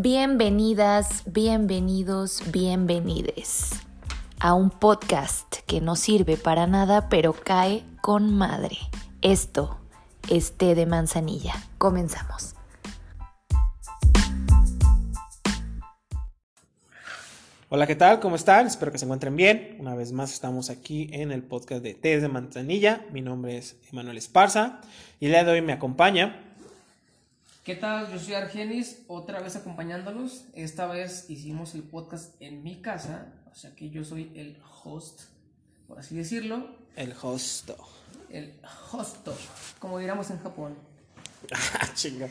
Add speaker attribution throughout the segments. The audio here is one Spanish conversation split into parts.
Speaker 1: Bienvenidas, bienvenidos, bienvenides a un podcast que no sirve para nada pero cae con madre. Esto es té de manzanilla. Comenzamos.
Speaker 2: Hola, ¿qué tal? ¿Cómo están? Espero que se encuentren bien. Una vez más estamos aquí en el podcast de Té de Manzanilla. Mi nombre es Emanuel Esparza y el día de hoy me acompaña.
Speaker 3: ¿Qué tal? Yo soy Argenis, otra vez acompañándolos. Esta vez hicimos el podcast en mi casa, o sea que yo soy el host, por así decirlo.
Speaker 2: El hosto.
Speaker 3: El hosto, como diríamos en Japón.
Speaker 2: Chinga.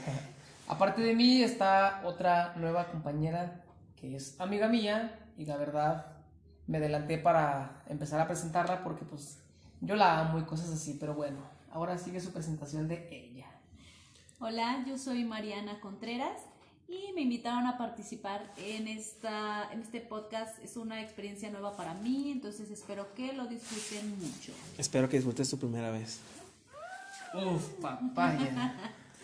Speaker 3: Aparte de mí está otra nueva compañera que es amiga mía y la verdad me adelanté para empezar a presentarla porque pues yo la amo y cosas así, pero bueno, ahora sigue su presentación de ella.
Speaker 4: Hola, yo soy Mariana Contreras y me invitaron a participar en, esta, en este podcast. Es una experiencia nueva para mí, entonces espero que lo disfruten mucho.
Speaker 2: Espero que disfrutes tu primera vez.
Speaker 3: Uf, papaya.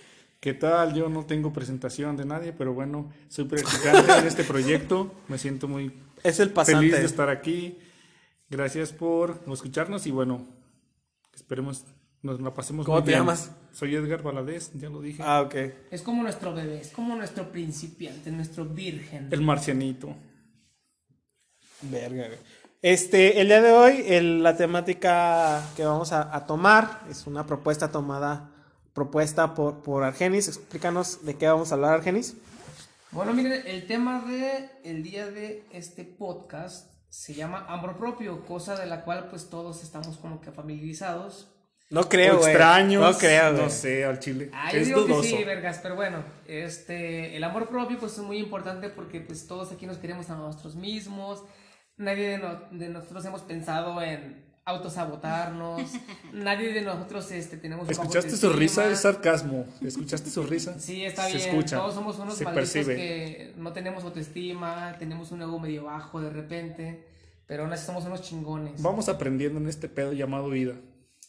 Speaker 5: ¿Qué tal? Yo no tengo presentación de nadie, pero bueno, soy practicante en este proyecto. Me siento muy
Speaker 2: Es el pasante.
Speaker 5: feliz de estar aquí. Gracias por escucharnos y bueno, esperemos nos la pasemos
Speaker 2: ¿Cómo
Speaker 5: muy
Speaker 2: te
Speaker 5: bien.
Speaker 2: llamas?
Speaker 5: Soy Edgar Valadez, ya lo dije.
Speaker 2: Ah, ok.
Speaker 3: Es como nuestro bebé, es como nuestro principiante, nuestro virgen.
Speaker 5: El marcianito.
Speaker 2: Verga, güey. Este, el día de hoy, el- la temática que vamos a, a tomar es una propuesta tomada, propuesta por, por Argenis. Explícanos de qué vamos a hablar, Argenis.
Speaker 3: Bueno, miren, el tema de el día de este podcast se llama amor propio, cosa de la cual pues todos estamos como que familiarizados.
Speaker 2: No creo, güey.
Speaker 5: extraños.
Speaker 2: No creo, güey.
Speaker 5: No sé, al chile.
Speaker 3: Ah, yo
Speaker 5: es
Speaker 3: digo
Speaker 5: dudoso.
Speaker 3: que sí, vergas, pero bueno, este, el amor propio pues es muy importante porque pues todos aquí nos queremos a nosotros mismos, nadie de, no- de nosotros hemos pensado en autosabotarnos, nadie de nosotros este, tenemos...
Speaker 5: ¿Escuchaste su risa? Es sarcasmo. ¿Escuchaste su risa?
Speaker 3: Sí, está
Speaker 5: Se
Speaker 3: bien.
Speaker 5: escucha.
Speaker 3: Todos somos unos
Speaker 5: se percibe.
Speaker 3: que no tenemos autoestima, tenemos un ego medio bajo de repente, pero aún así somos unos chingones.
Speaker 5: Vamos aprendiendo en este pedo llamado vida.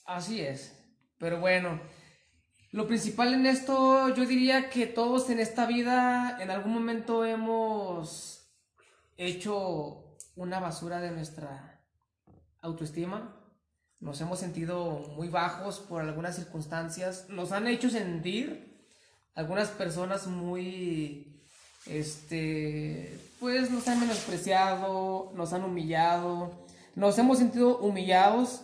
Speaker 3: Así es. Pero bueno, lo principal en esto, yo diría que todos en esta vida en algún momento hemos hecho una basura de nuestra autoestima. Nos hemos sentido muy bajos por algunas circunstancias. Nos han hecho sentir algunas personas muy, este, pues nos han menospreciado, nos han humillado. Nos hemos sentido humillados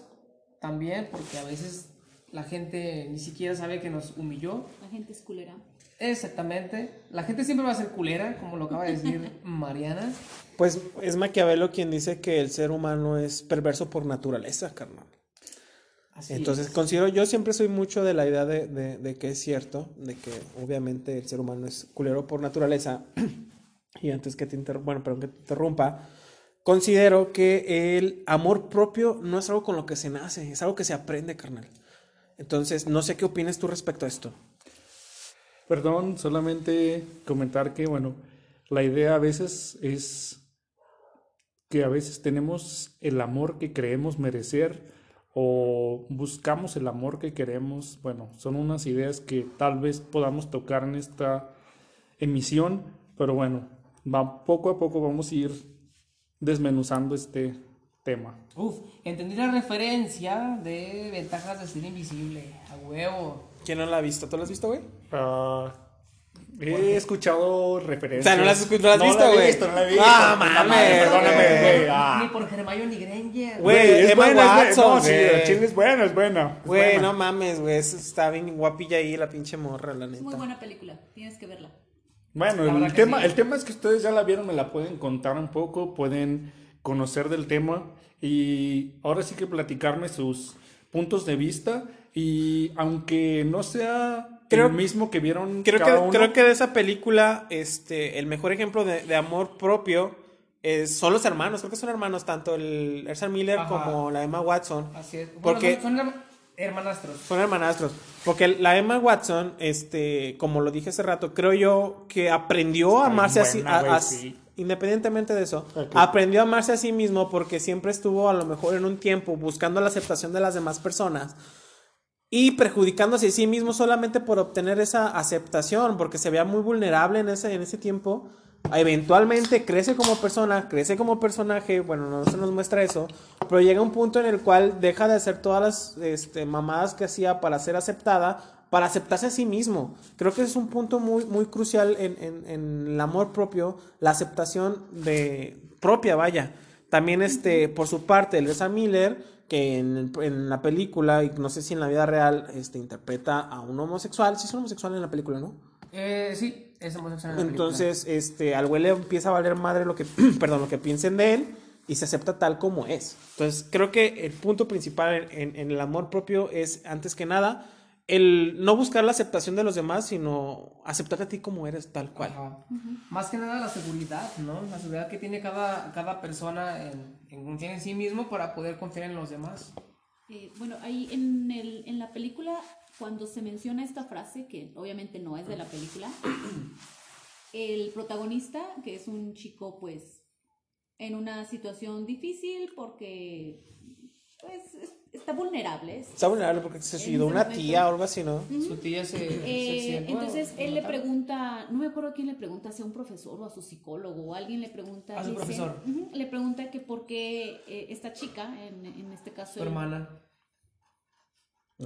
Speaker 3: también, porque a veces la gente ni siquiera sabe que nos humilló.
Speaker 4: La gente es culera.
Speaker 3: Exactamente. La gente siempre va a ser culera, como lo acaba de decir Mariana.
Speaker 2: Pues es Maquiavelo quien dice que el ser humano es perverso por naturaleza, carnal.
Speaker 3: Así
Speaker 2: Entonces,
Speaker 3: es.
Speaker 2: considero, yo siempre soy mucho de la idea de, de- de que es cierto, de que obviamente el ser humano es culero por naturaleza. y antes que te bueno, perdón que te interrumpa, considero que el amor propio no es algo con lo que se nace, es algo que se aprende, carnal. Entonces, no sé qué opinas tú respecto a esto.
Speaker 5: Perdón, solamente comentar que, bueno, la idea a veces es que a veces tenemos el amor que creemos merecer o buscamos el amor que queremos. Bueno, son unas ideas que tal vez podamos tocar en esta emisión, pero bueno, va, poco a poco vamos a ir desmenuzando este tema.
Speaker 3: Uf, entendí la referencia de ventajas de ser invisible. A huevo.
Speaker 2: ¿Quién no la ha visto? ¿Tú la has visto, güey?
Speaker 5: Ah, he escuchado referencias.
Speaker 2: O sea, ¿no la has escu- no la has visto,
Speaker 5: la he
Speaker 2: güey?
Speaker 5: visto, no la he visto.
Speaker 2: Ah, mames,
Speaker 5: Perdóname,
Speaker 2: güey.
Speaker 5: güey. ah.
Speaker 3: Ni por Hermione Granger.
Speaker 2: Güey,
Speaker 5: es buena, es buena.
Speaker 2: Watson,
Speaker 5: No, sí,
Speaker 2: güey.
Speaker 5: la chile es buena, es buena. es
Speaker 2: Güey,
Speaker 5: buena.
Speaker 2: no mames, güey, está bien guapilla ahí la pinche morra, la
Speaker 4: Es muy
Speaker 2: neta.
Speaker 4: buena película, tienes que verla.
Speaker 5: Bueno, el tema,
Speaker 3: sí.
Speaker 5: el tema es que ustedes ya la vieron, me la pueden contar un poco, pueden conocer del tema y ahora sí que platicarme sus puntos de vista y aunque no sea
Speaker 2: Creo-
Speaker 5: el mismo que vieron
Speaker 2: Creo
Speaker 5: cada
Speaker 2: que,
Speaker 5: uno,
Speaker 2: creo que de esa película, este, el mejor ejemplo de, de amor propio es, son los hermanos. Creo que son hermanos, tanto el Ezra Miller
Speaker 3: Ajá.
Speaker 2: como la Emma Watson.
Speaker 3: Así es. Bueno,
Speaker 2: Porque
Speaker 3: son, son hermanastros.
Speaker 2: son hermanastros. Porque la Emma Watson, este, como lo dije hace rato, creo yo que aprendió a amarse así, a-
Speaker 5: sí.
Speaker 2: independientemente de eso, aprendió a amarse a sí mismo porque siempre estuvo a lo mejor en un tiempo buscando la aceptación de las demás personas. y perjudicándose a sí mismo solamente por obtener esa aceptación, porque se veía muy vulnerable en ese, en ese tiempo. Eventualmente crece como persona, crece como personaje, bueno, no se nos muestra eso, pero llega un punto en el cual deja de hacer todas las este, mamadas que hacía para ser aceptada, para aceptarse a sí mismo. Creo que ese es un punto muy, muy crucial en, en, en el amor propio, la aceptación de propia, vaya. También, este, por su parte, Elsa Miller, que en, en, la película, y no sé si en la vida real, este, interpreta a un homosexual. Sí es un homosexual en la película, ¿no?
Speaker 3: Eh, sí, es homosexual en la
Speaker 2: Entonces, este, al güey le empieza a valer madre lo que, perdón, lo que piensen de él y se acepta tal como es. Entonces, creo que el punto principal en, en el amor propio es, antes que nada, el no buscar la aceptación de los demás, sino aceptarte a ti como eres tal cual.
Speaker 3: Ajá. Más que nada la seguridad, ¿no? La seguridad que tiene cada, cada persona en, en confiar en sí mismo para poder confiar en los demás.
Speaker 4: Eh, bueno, ahí en, el, en la película, cuando se menciona esta frase, que obviamente no es de la película, el protagonista, que es un chico pues en una situación difícil porque pues es- está vulnerable. es-
Speaker 2: Está vulnerable porque se suicidó una
Speaker 4: momento-
Speaker 2: tía o algo así, ¿no?
Speaker 3: Su tía se, se
Speaker 4: Eh, entonces él le pregunta, no me acuerdo a quién le pregunta, si a un profesor o a su psicólogo o alguien le pregunta.
Speaker 3: A su
Speaker 4: dice-
Speaker 3: profesor.
Speaker 4: Le pregunta que por qué eh, esta chica, en, en este caso.
Speaker 3: Su hermana.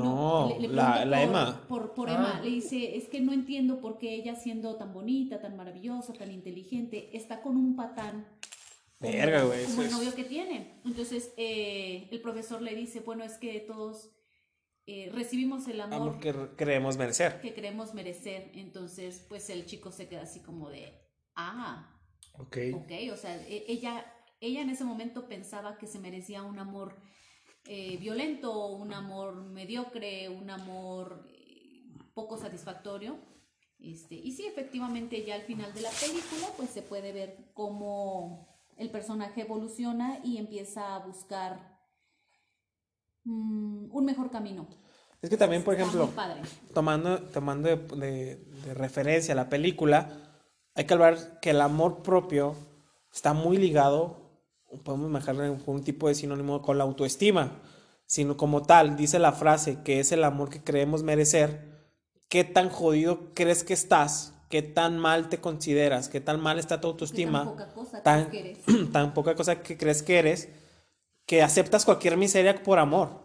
Speaker 2: No,
Speaker 4: le- le
Speaker 2: la, la
Speaker 4: por-
Speaker 2: Emma.
Speaker 4: Por, por
Speaker 3: Ah.
Speaker 4: Emma, le dice, es que no entiendo por qué ella siendo tan bonita, tan maravillosa, tan inteligente, está con un patán. como-
Speaker 2: Verga, güey,
Speaker 4: Como
Speaker 2: eso
Speaker 4: el
Speaker 2: es-
Speaker 4: novio que tiene. Entonces eh, el profesor le dice, bueno, es que todos eh, recibimos el amor
Speaker 2: Amor que creemos merecer.
Speaker 4: que queremos merecer. Entonces, pues el chico se queda así como de, ah,
Speaker 5: Ok.
Speaker 4: ok, o sea, e- ella, ella en ese momento pensaba que se merecía un amor eh, violento, un amor mediocre, un amor eh, poco satisfactorio. Este, y sí, efectivamente, ya al final de la película, pues se puede ver cómo el personaje evoluciona y empieza a buscar mm, un mejor camino.
Speaker 2: Es que también, por ejemplo, tomando, tomando de, de- de referencia la película, hay que hablar que el amor propio está muy ligado, podemos manejarlo con un tipo de sinónimo con la autoestima, sino como tal, dice la frase que es el amor que creemos merecer, ¿qué tan jodido crees que estás? ¿Qué tan mal te consideras? ¿Qué tan mal está tu autoestima?
Speaker 4: poca cosa
Speaker 2: tan,
Speaker 4: que eres.
Speaker 2: tan poca cosa que crees que eres, que aceptas cualquier miseria por amor.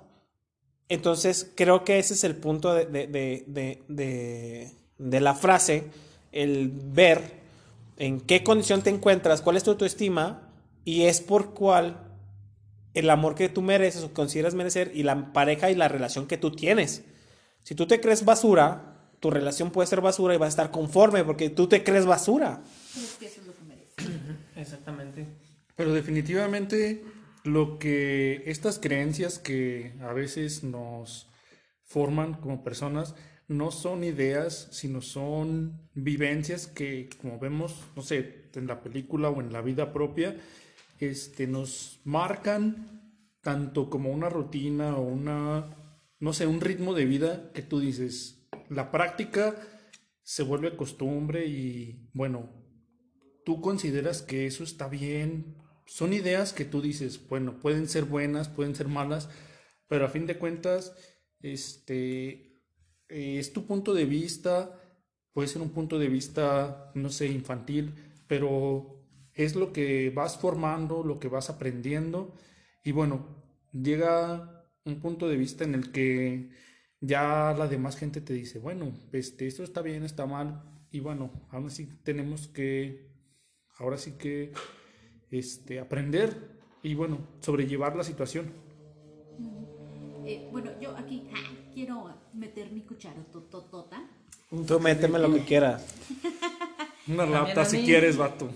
Speaker 2: Entonces, creo que ese es el punto de- de- de- de la frase, el ver en qué condición te encuentras, cuál es tu autoestima, y es por cuál el amor que tú mereces o consideras merecer y la pareja y la relación que tú tienes. Si tú te crees basura, tu relación puede ser basura y vas a estar conforme porque tú te crees basura.
Speaker 4: Crees que eso es lo que mereces.
Speaker 3: Exactamente.
Speaker 5: Pero definitivamente lo que estas creencias que a veces nos forman como personas no son ideas, sino son vivencias que, como vemos, no sé, en la película o en la vida propia, este, nos marcan tanto como una rutina o una, no sé, un ritmo de vida que tú dices, la práctica se vuelve costumbre y bueno, tú consideras que eso está bien. Son ideas que tú dices, bueno, pueden ser buenas, pueden ser malas, pero a fin de cuentas, este, eh, es tu punto de vista, puede ser un punto de vista, no sé, infantil, pero es lo que vas formando, lo que vas aprendiendo, y bueno, llega un punto de vista en el que ya la demás gente te dice, bueno, este, esto está bien, está mal, y bueno, aún así tenemos que, ahora sí que, este, aprender y bueno, sobrellevar la situación.
Speaker 4: Eh, bueno, yo aquí ah, quiero meter mi cuchara tototota.
Speaker 2: Tú méteme lo que quieras.
Speaker 5: Una lata si quieres, vato.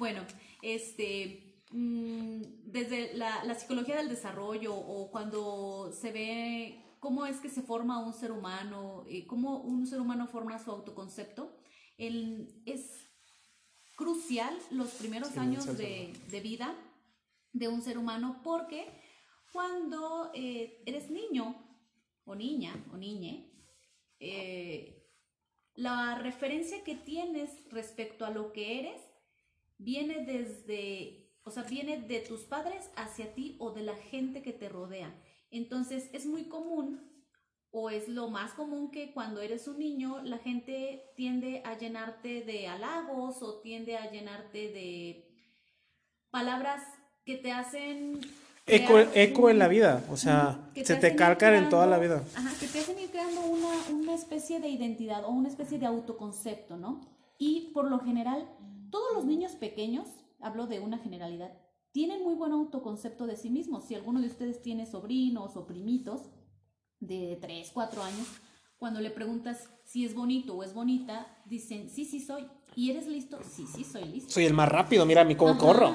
Speaker 4: Bueno, este, mm, desde la, la psicología del desarrollo o cuando se ve cómo es que se forma un ser humano, eh, cómo un ser humano forma su autoconcepto, el- es crucial los primeros años de, de vida de un ser humano porque cuando eh, eres niño o niña o niñe, eh, la referencia que tienes respecto a lo que eres viene desde, o sea, viene de tus padres hacia ti o de la gente que te rodea. Entonces es muy común o es lo más común que cuando eres un niño la gente tiende a llenarte de halagos o tiende a llenarte de palabras que te hacen
Speaker 2: Eco, eco
Speaker 4: un-
Speaker 2: en la vida, o sea,
Speaker 4: que
Speaker 2: se te
Speaker 4: ir
Speaker 2: calcan en toda la vida.
Speaker 4: Ajá, que te hacen ir creando una, una especie de identidad o una especie de autoconcepto, ¿no? Y por lo general, todos los niños pequeños, hablo de una generalidad, tienen muy buen autoconcepto de sí mismos. Si alguno de ustedes tiene sobrinos o primitos de 3, 4 años, cuando le preguntas si es bonito o es bonita, dicen, sí, sí soy. ¿Y eres listo? Sí, sí, soy listo.
Speaker 2: Soy el más rápido, mira a mí cómo
Speaker 4: Ajá,
Speaker 2: corro.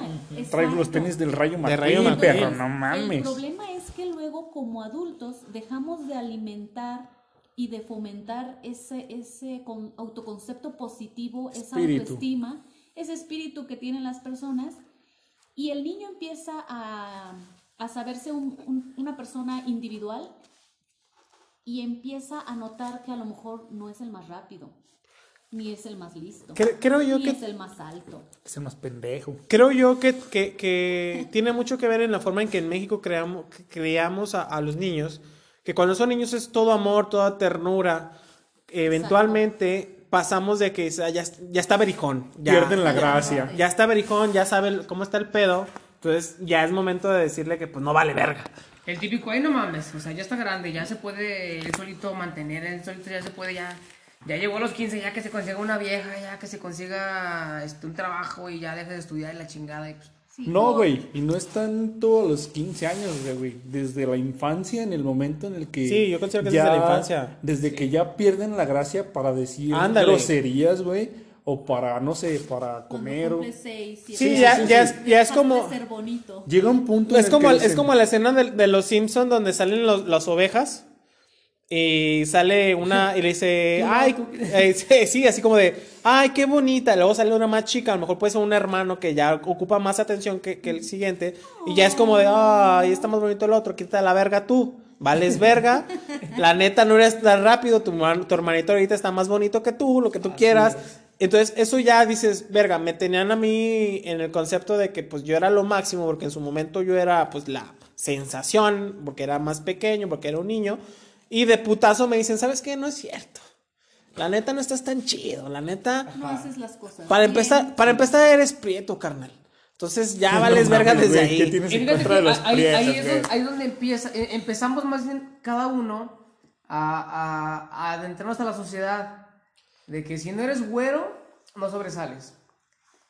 Speaker 5: Traigo los
Speaker 4: exacto.
Speaker 5: tenis del Rayo McQueen,
Speaker 2: Rayo McQueen.
Speaker 5: perro, no
Speaker 4: El
Speaker 5: mames.
Speaker 4: problema es que luego como adultos dejamos de alimentar y de fomentar ese, ese con- autoconcepto positivo, esa
Speaker 5: Espíritu.
Speaker 4: autoestima, ese espíritu que tienen las personas y el niño empieza a, a saberse un- un- una persona individual y empieza a notar que a lo mejor no es el más rápido, ni es el más listo,
Speaker 2: Cre- creo yo
Speaker 4: ni
Speaker 2: que
Speaker 4: es el más alto.
Speaker 5: Es el más pendejo.
Speaker 2: Creo yo que, que- que tiene mucho que ver en la forma en que en México creamos, a, a los niños, que cuando son niños es todo amor, toda ternura. Eventualmente pasamos de que ya, ya, ya está berijón. Ya,
Speaker 5: Pierden la
Speaker 4: Ya,
Speaker 5: gracia.
Speaker 2: ya está berijón, ya sabe el- cómo está el pedo. Entonces ya es momento de decirle que pues no vale verga.
Speaker 3: El típico, ay no mames, o sea, ya está grande, ya se puede él solito mantener, él solito ya se puede, ya, ya llegó a los 15, ya que se consiga una vieja, ya que se consiga este, un trabajo y ya deje de estudiar y la chingada. Y pues,
Speaker 4: Sí,
Speaker 5: No, güey, y no es tanto a los 15 años, güey. Desde la infancia, en el momento en el que.
Speaker 2: Sí, yo considero que es desde la infancia.
Speaker 5: Desde que ya pierden la gracia para decir
Speaker 2: Ándale.
Speaker 5: groserías, güey. O para, no sé, para comer. o-
Speaker 4: cumple seis, siete
Speaker 2: Sí,
Speaker 5: Sí,
Speaker 2: ya,
Speaker 5: sí,
Speaker 2: ya,
Speaker 5: sí.
Speaker 2: es, ya como...
Speaker 4: de ser bonito.
Speaker 5: Llega un punto en
Speaker 2: Es
Speaker 5: el
Speaker 2: como,
Speaker 5: que
Speaker 2: es
Speaker 5: dicen,
Speaker 2: como la escena de, de los Simpsons donde salen los- las ovejas y sale una y le dice, ay, eh, sí, sí, así como de, ay, qué bonita. Luego sale una más chica, a lo mejor puede ser un hermano que ya ocupa más atención que, que el siguiente y ya es como de, ay, está más bonito el otro, quita la verga tú. Vales verga, la neta no eres tan rápido, tu, tu hermanito ahorita está más bonito que tú, lo que tú quieras. Entonces, eso ya dices, verga, me tenían a mí en el concepto de que pues yo era lo máximo, porque en su momento yo era pues la sensación, porque era más pequeño, porque era un niño, y de putazo me dicen, ¿sabes qué? No es cierto. La neta no estás tan chido, la neta...
Speaker 4: No haces las cosas.
Speaker 2: Para
Speaker 4: bien.
Speaker 2: empezar, para empezar eres prieto, carnal. Entonces ya vales verga desde
Speaker 5: güey, ¿qué
Speaker 2: ahí.
Speaker 5: tienes
Speaker 3: Y
Speaker 5: en
Speaker 3: fíjate
Speaker 5: contra
Speaker 3: que
Speaker 5: de los
Speaker 3: ahí, es donde, ahí es donde empieza, eh, empezamos más bien cada uno a, a- a adentrarnos a la sociedad de que si no eres güero, no sobresales.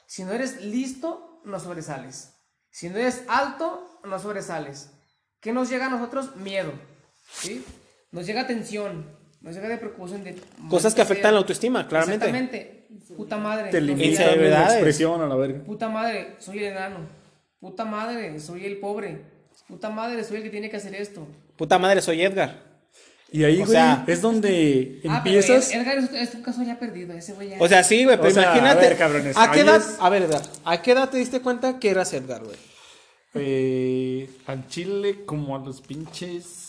Speaker 3: Si no eres listo, no sobresales. Si no eres alto, no sobresales. ¿Qué nos llega a nosotros? Miedo. ¿sí? Nos llega tensión, nos llega de preocupación de...
Speaker 2: Cosas que afectan la autoestima, claramente.
Speaker 3: Exactamente. Puta madre.
Speaker 5: Te
Speaker 3: soy-
Speaker 5: la expresión a la verga.
Speaker 3: Puta madre, soy el enano. Puta madre, soy el pobre. Puta madre, soy el que tiene que hacer esto.
Speaker 2: Puta madre, soy Edgar.
Speaker 5: Y ahí,
Speaker 2: O
Speaker 5: güey,
Speaker 2: sea-
Speaker 5: es donde
Speaker 3: Ah,
Speaker 5: empiezas.
Speaker 3: Ed- Edgar es, es un caso ya perdido. Ese güey ya.
Speaker 2: O sea, sí, güey, pero
Speaker 5: O sea,
Speaker 2: imagínate.
Speaker 5: a ver, cabrones,
Speaker 2: ¿A qué edad?
Speaker 5: es-
Speaker 2: A ver, Edgar, ¿a qué edad te diste cuenta que eras Edgar, güey?
Speaker 5: eh, al chile como a los pinches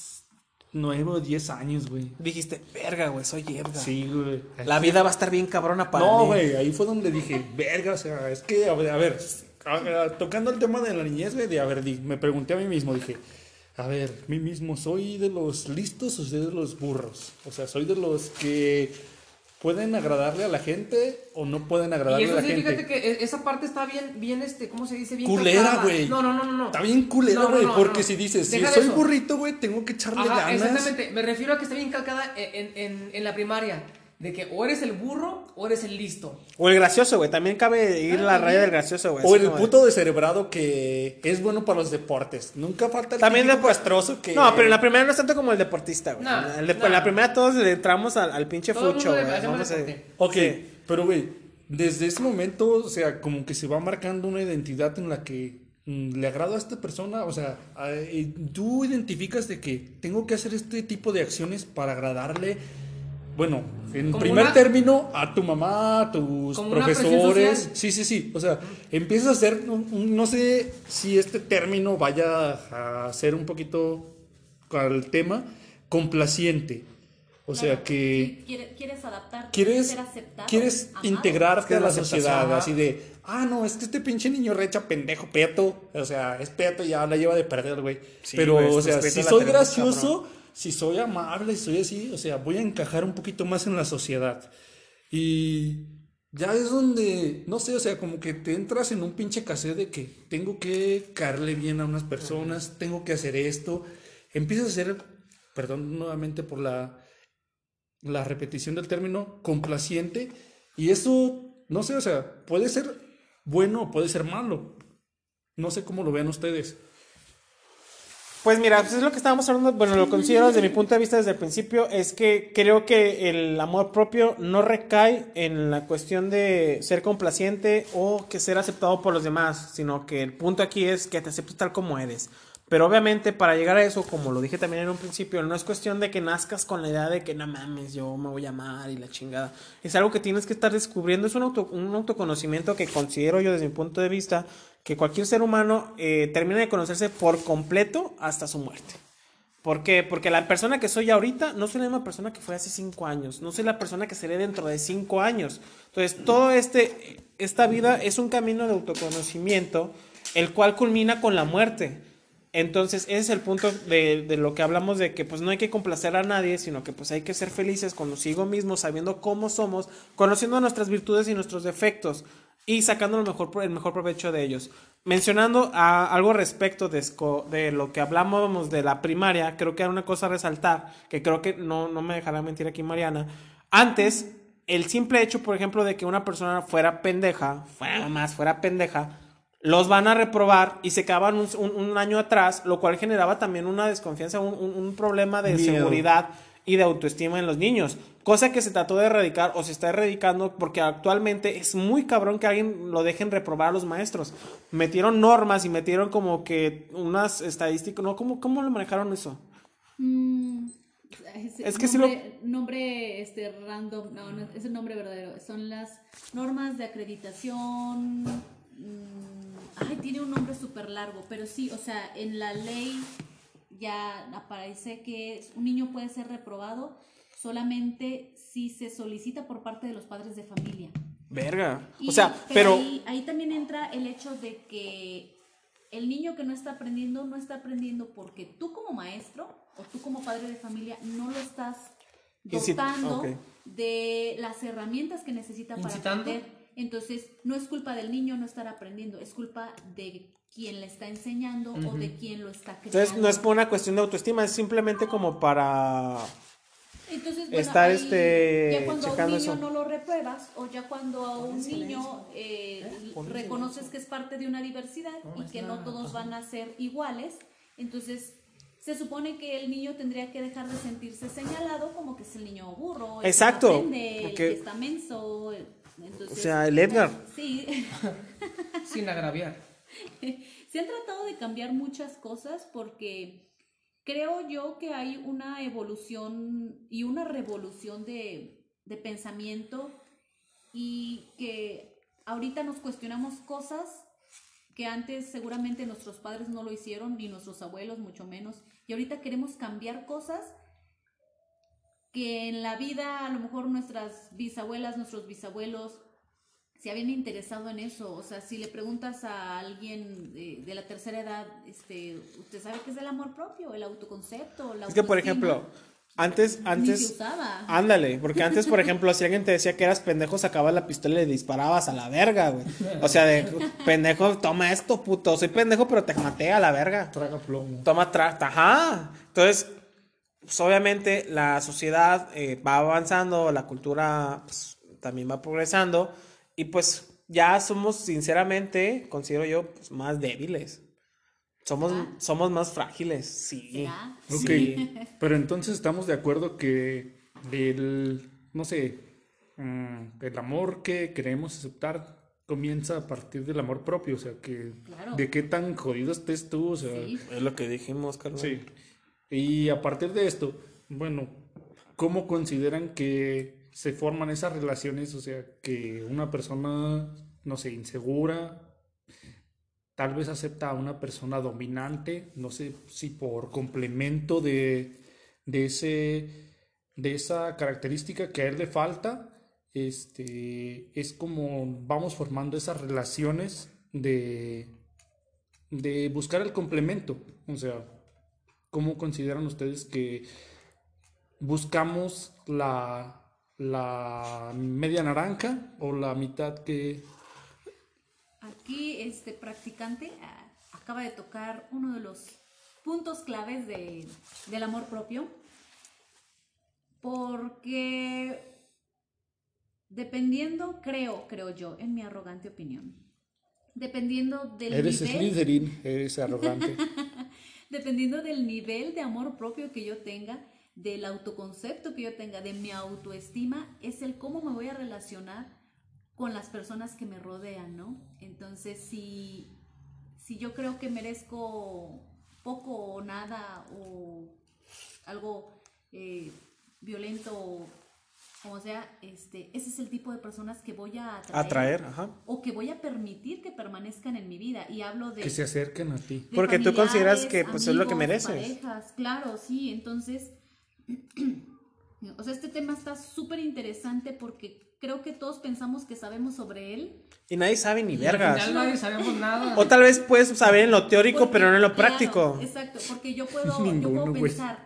Speaker 5: 9 o 10 años, güey.
Speaker 2: Dijiste, verga, güey, soy Edgar.
Speaker 5: Sí, güey.
Speaker 2: La vida va a estar bien cabrona para
Speaker 5: No,
Speaker 2: mí.
Speaker 5: güey, ahí fue donde dije, verga, o sea, es que, a ver, a ver, a- a- tocando el tema de la niñez, güey, de, a ver, di- me pregunté a mí mismo, dije, a ver, mí mismo, ¿soy de los listos o soy de los burros? O sea, ¿soy de los que pueden agradarle a la gente o no pueden
Speaker 3: y
Speaker 5: agradarle a
Speaker 3: eso
Speaker 5: la
Speaker 3: sí,
Speaker 5: gente?
Speaker 3: fíjate que e- esa parte está bien, bien, este, ¿cómo se dice? Bien
Speaker 5: Culera, güey.
Speaker 3: No, no, no, no.
Speaker 5: Está bien culera,
Speaker 3: No, no,
Speaker 5: güey,
Speaker 3: no,
Speaker 5: porque si dices, si
Speaker 3: Deja
Speaker 5: soy
Speaker 3: eso.
Speaker 5: burrito, güey, tengo que echarle
Speaker 3: Ajá,
Speaker 5: ganas.
Speaker 3: exactamente. Me refiero a que está bien calcada en, en, en la primaria. De que o eres el burro o eres el listo.
Speaker 2: O el gracioso, güey. También cabe ir
Speaker 3: Ah,
Speaker 2: la raya del gracioso, güey.
Speaker 5: O el
Speaker 2: como de-
Speaker 5: puto descerebrado que es bueno para los deportes. Nunca falta el
Speaker 2: También
Speaker 5: típico
Speaker 2: de-
Speaker 5: castroso que...
Speaker 2: No, pero en la primera no es tanto como el deportista, güey.
Speaker 3: No,
Speaker 2: En
Speaker 3: no.
Speaker 2: la primera todos le entramos al, al pinche
Speaker 3: Todo
Speaker 2: fucho, güey.
Speaker 5: Ok,
Speaker 2: Sí.
Speaker 5: pero güey, desde ese momento, o sea, como que se va marcando una identidad en la que mm, le agrado a esta persona, o sea, y tú identificas de que tengo que hacer este tipo de acciones para agradarle, bueno, en
Speaker 3: Como
Speaker 5: primer
Speaker 3: una-
Speaker 5: término, a tu mamá, a tus profesores, sí, sí, sí, o sea, empiezas a hacer, no sé si este término vaya a ser un poquito al tema, complaciente, o sea,
Speaker 4: Claro,
Speaker 5: que
Speaker 4: sí, quiere- quieres adaptarte,
Speaker 5: quieres,
Speaker 4: ser aceptado,
Speaker 5: quieres
Speaker 4: amado.
Speaker 5: integrarte a
Speaker 2: Es
Speaker 5: la
Speaker 2: la aceptación,
Speaker 5: sociedad,
Speaker 2: ajá.
Speaker 5: así de, ah, no, es que este pinche niño recha pendejo, peto, o sea, es peto, ya la lleva de perder, güey.
Speaker 2: Sí,
Speaker 5: Pero,
Speaker 2: güey,
Speaker 5: o sea, si
Speaker 2: la
Speaker 5: soy gracioso, si soy amable, si soy así, o sea, voy a encajar un poquito más en la sociedad. Y ya es donde, no sé, o sea, como que te entras en un pinche cassette de que tengo que caerle bien a unas personas, tengo que hacer esto. Empiezas a ser, perdón nuevamente por la, la repetición del término, complaciente. Y eso, no sé, o sea, puede ser bueno o puede ser malo. No sé cómo lo vean ustedes.
Speaker 2: Pues mira, pues es lo que estábamos hablando, bueno, lo considero desde mi punto de vista desde el principio, es que creo que el amor propio no recae en la cuestión de ser complaciente o que ser aceptado por los demás, sino que el punto aquí es que te aceptes tal como eres. Pero obviamente para llegar a eso, como lo dije también en un principio, no es cuestión de que nazcas con la idea de que no mames, yo me voy a amar y la chingada. Es algo que tienes que estar descubriendo, es un, auto, un autoconocimiento que considero yo desde mi punto de vista que cualquier ser humano eh, termina de conocerse por completo hasta su muerte. ¿Por qué? Porque la persona que soy ahorita no soy la misma persona que fue hace cinco años, no soy la persona que seré dentro de cinco años. Entonces, todo este, esta vida es un camino de autoconocimiento, el cual culmina con la muerte. Entonces, ese es el punto de, de, lo que hablamos de que pues no hay que complacer a nadie, sino que pues hay que ser felices consigo mismos, sabiendo cómo somos, conociendo nuestras virtudes y nuestros defectos y sacando el mejor, el mejor provecho de ellos. Mencionando a, algo respecto de, de, lo que hablábamos de la primaria, creo que era una cosa a resaltar, que creo que no, no me dejará mentir aquí Mariana. Antes, el simple hecho, por ejemplo, de que una persona fuera pendeja, fuera más, fuera pendeja, los van a reprobar y se quedaban un, un, un, año atrás, lo cual generaba también una desconfianza, un, un problema de Miedo. seguridad y de autoestima en los niños, cosa que se trató de erradicar o se está erradicando porque actualmente es muy cabrón que alguien lo dejen reprobar a los maestros. Metieron normas y metieron como que unas estadísticas, ¿no? ¿Cómo, cómo lo manejaron eso?
Speaker 4: Mm, es, es, que nombre, si lo... Nombre este, random, no, no, es el nombre verdadero, son las normas de acreditación... Mmm, Ay, tiene un nombre súper largo, pero sí, o sea, en la ley ya aparece que un niño puede ser reprobado solamente si se solicita por parte de los padres de familia.
Speaker 2: Verga.
Speaker 4: Y,
Speaker 2: o sea, pero...
Speaker 4: Ahí, ahí, también entra el hecho de que el niño que no está aprendiendo, no está aprendiendo porque tú como maestro o tú como padre de familia no lo estás dotando okay. de las herramientas que necesita para
Speaker 3: ¿Incitando?
Speaker 4: aprender. Entonces, no es culpa del niño no estar aprendiendo, es culpa de quien le está enseñando uh -huh. o de quien lo está creando.
Speaker 2: Entonces, no es por una cuestión de autoestima, es simplemente como para
Speaker 4: Entonces, bueno,
Speaker 2: estar
Speaker 4: ahí,
Speaker 2: este,
Speaker 4: ya cuando a un niño
Speaker 2: eso.
Speaker 4: no lo repruebas o ya cuando a un niño eh, reconoces que es parte de una diversidad y que no todos van a ser iguales, entonces se supone que el niño tendría que dejar de sentirse señalado como que es el niño burro, el
Speaker 2: Exacto,
Speaker 4: que el que está menso. Entonces,
Speaker 2: O sea, el Edgar.
Speaker 4: Sí,
Speaker 3: Sin agraviar.
Speaker 4: se han tratado de cambiar muchas cosas porque creo yo que hay una evolución y una revolución de, de pensamiento y que ahorita nos cuestionamos cosas que antes seguramente nuestros padres no lo hicieron, ni nuestros abuelos, mucho menos. Y ahorita queremos cambiar cosas que en la vida a lo mejor nuestras bisabuelas, nuestros bisabuelos se habían interesado en eso. O sea, si le preguntas a alguien de, de la tercera edad, este, ¿usted sabe qué es el amor propio, el autoconcepto? La
Speaker 2: Es que, por ejemplo, antes, antes, ándale, porque antes, por ejemplo, si alguien te decía que eras pendejo, sacabas la pistola y le disparabas a la verga, güey. O sea, de pendejo, toma esto, puto, soy pendejo, pero te maté a la verga.
Speaker 5: Traga plomo.
Speaker 2: Toma trata, ajá. Entonces, pues, obviamente la sociedad eh, va avanzando, la cultura pues, también va progresando y pues ya somos, sinceramente, considero yo, pues, más débiles. Somos,
Speaker 4: ¿Ah?
Speaker 2: somos más frágiles, sí.
Speaker 5: Ok,
Speaker 2: Sí.
Speaker 5: pero entonces estamos de acuerdo que el, no sé, mm, el amor que queremos aceptar comienza a partir del amor propio, o sea, que
Speaker 4: Claro.
Speaker 5: de qué tan jodido estés tú, o sea,
Speaker 4: Sí.
Speaker 2: Es lo que dijimos, Carlos.
Speaker 5: sí. Y a partir de esto, bueno, ¿cómo consideran que se forman esas relaciones? O sea, que una persona, no sé, insegura, tal vez acepta a una persona dominante, no sé si por complemento de, de ese, de esa característica que a él le falta, este, es como vamos formando esas relaciones de, de buscar el complemento, o sea, ¿cómo consideran ustedes que buscamos la, la media naranja o la mitad que...
Speaker 4: Aquí este practicante ah, acaba de tocar uno de los puntos claves de- del amor propio, porque dependiendo, creo, creo yo, en mi arrogante opinión, dependiendo del
Speaker 5: Eres
Speaker 4: nivel,
Speaker 5: Slytherin, eres arrogante.
Speaker 4: dependiendo del nivel de amor propio que yo tenga, del autoconcepto que yo tenga, de mi autoestima, es el cómo me voy a relacionar con las personas que me rodean, ¿no? Entonces, si, si yo creo que merezco poco o nada o algo eh, violento o como sea, este, ese es el tipo de personas que voy a atraer,
Speaker 2: Atraer, ajá.
Speaker 4: o que voy a permitir que permanezcan en mi vida. Y hablo de
Speaker 5: que se acerquen a ti.
Speaker 2: Porque tú consideras que, pues, es lo que mereces.
Speaker 4: Parejas, claro, sí. Entonces, o sea, este tema está súper interesante porque creo que todos pensamos que sabemos sobre él.
Speaker 2: Y nadie sabe ni vergas.
Speaker 3: final nadie sabemos nada.
Speaker 2: O tal vez puedes saber en lo teórico,
Speaker 4: Porque,
Speaker 2: pero no en lo
Speaker 4: claro,
Speaker 2: práctico.
Speaker 4: exacto, porque yo puedo, yo puedo pensar,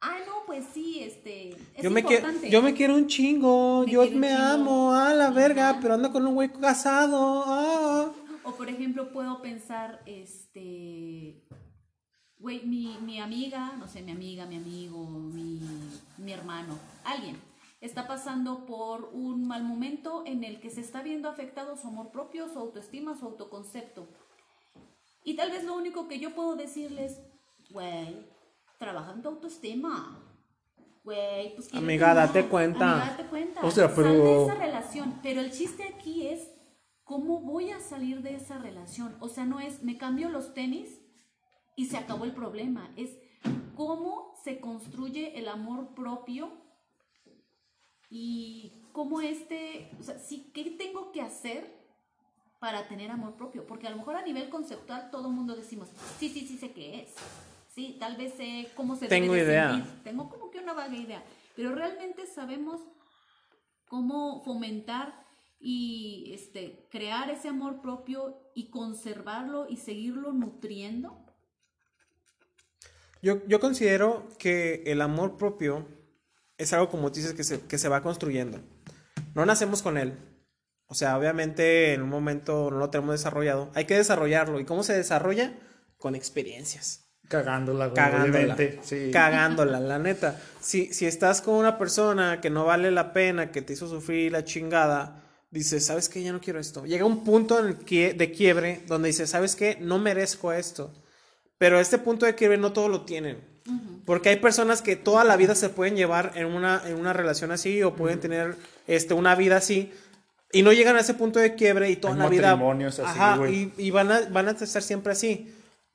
Speaker 4: ah, no, pues sí, este, es
Speaker 2: Yo me, quiero,
Speaker 4: importante.
Speaker 2: yo me quiero un chingo,
Speaker 4: Me
Speaker 2: yo me
Speaker 4: chingo.
Speaker 2: amo, ah, la verga,
Speaker 4: Ajá.
Speaker 2: pero ando con un güey casado, ah.
Speaker 4: O por ejemplo, puedo pensar, este, güey, mi, mi amiga, no sé, mi amiga, mi amigo, mi, mi hermano, alguien, está pasando por un mal momento en el que se está viendo afectado su amor propio, su autoestima, su autoconcepto. Y tal vez lo único que yo puedo decirles, güey, trabaja en tu autoestima. Güey, pues
Speaker 2: Amiga, date cuenta.
Speaker 4: Amiga, date cuenta.
Speaker 5: O sea,
Speaker 4: Sal
Speaker 5: pero-
Speaker 4: de esa relación. Pero el chiste aquí es cómo voy a salir de esa relación. O sea, no es me cambio los tenis y se acabó el problema. Es cómo se construye el amor propio y cómo este, o sea, sí, ¿qué tengo que hacer para tener amor propio? Porque a lo mejor a nivel conceptual todo el mundo decimos, sí, sí, sí sé qué es. Sí, tal vez sé cómo se
Speaker 2: Tengo
Speaker 4: debe de
Speaker 2: idea.
Speaker 4: sentir. Tengo como que una vaga idea. Pero realmente sabemos cómo fomentar y este, crear ese amor propio y conservarlo y seguirlo nutriendo.
Speaker 2: Yo, yo considero que el amor propio es algo como dices que se, que se va construyendo. No nacemos con él. O sea, obviamente en un momento no lo tenemos desarrollado. Hay que desarrollarlo. ¿Y cómo se desarrolla? Con experiencias.
Speaker 5: Cagándola, güey,
Speaker 2: Cagándola.
Speaker 5: sí.
Speaker 2: Cagándola, la neta. Si, si estás con una persona que no vale la pena, que te hizo sufrir la chingada, dices, ¿sabes qué? Ya no quiero esto. Llega un punto en el que- de quiebre donde dices, ¿sabes qué? No merezco esto. Pero este punto de quiebre no todos lo tienen. Porque hay personas que toda la vida se pueden llevar en una, en una relación así o pueden tener este, una vida así y no llegan a ese punto de quiebre y toda
Speaker 5: Hay
Speaker 2: la vida.
Speaker 5: matrimonios así,
Speaker 2: Ajá, y, y van, a, van a estar siempre así.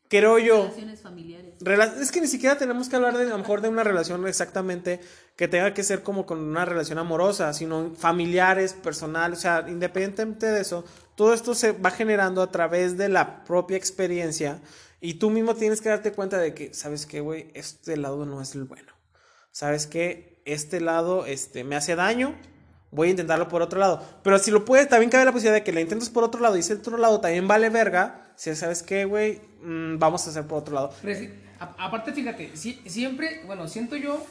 Speaker 2: Creo yo.
Speaker 4: Relaciones familiares.
Speaker 2: Rela- es que ni siquiera tenemos que hablar de a lo mejor de una relación exactamente que tenga que ser como con una relación amorosa, sino familiares, personal, o sea, independientemente de eso, todo esto se va generando a través de la propia experiencia y tú mismo tienes que darte cuenta de que, ¿sabes qué, güey? Este lado no es el bueno. ¿Sabes qué? Este lado este, me hace daño, voy a intentarlo por otro lado. Pero si lo puedes, también cabe la posibilidad de que lo intentes por otro lado y ese otro lado también vale verga. Si sabes qué, güey, Mm, vamos a hacer por otro lado.
Speaker 3: Pero sí, a- aparte, fíjate, si- siempre, bueno, siento yo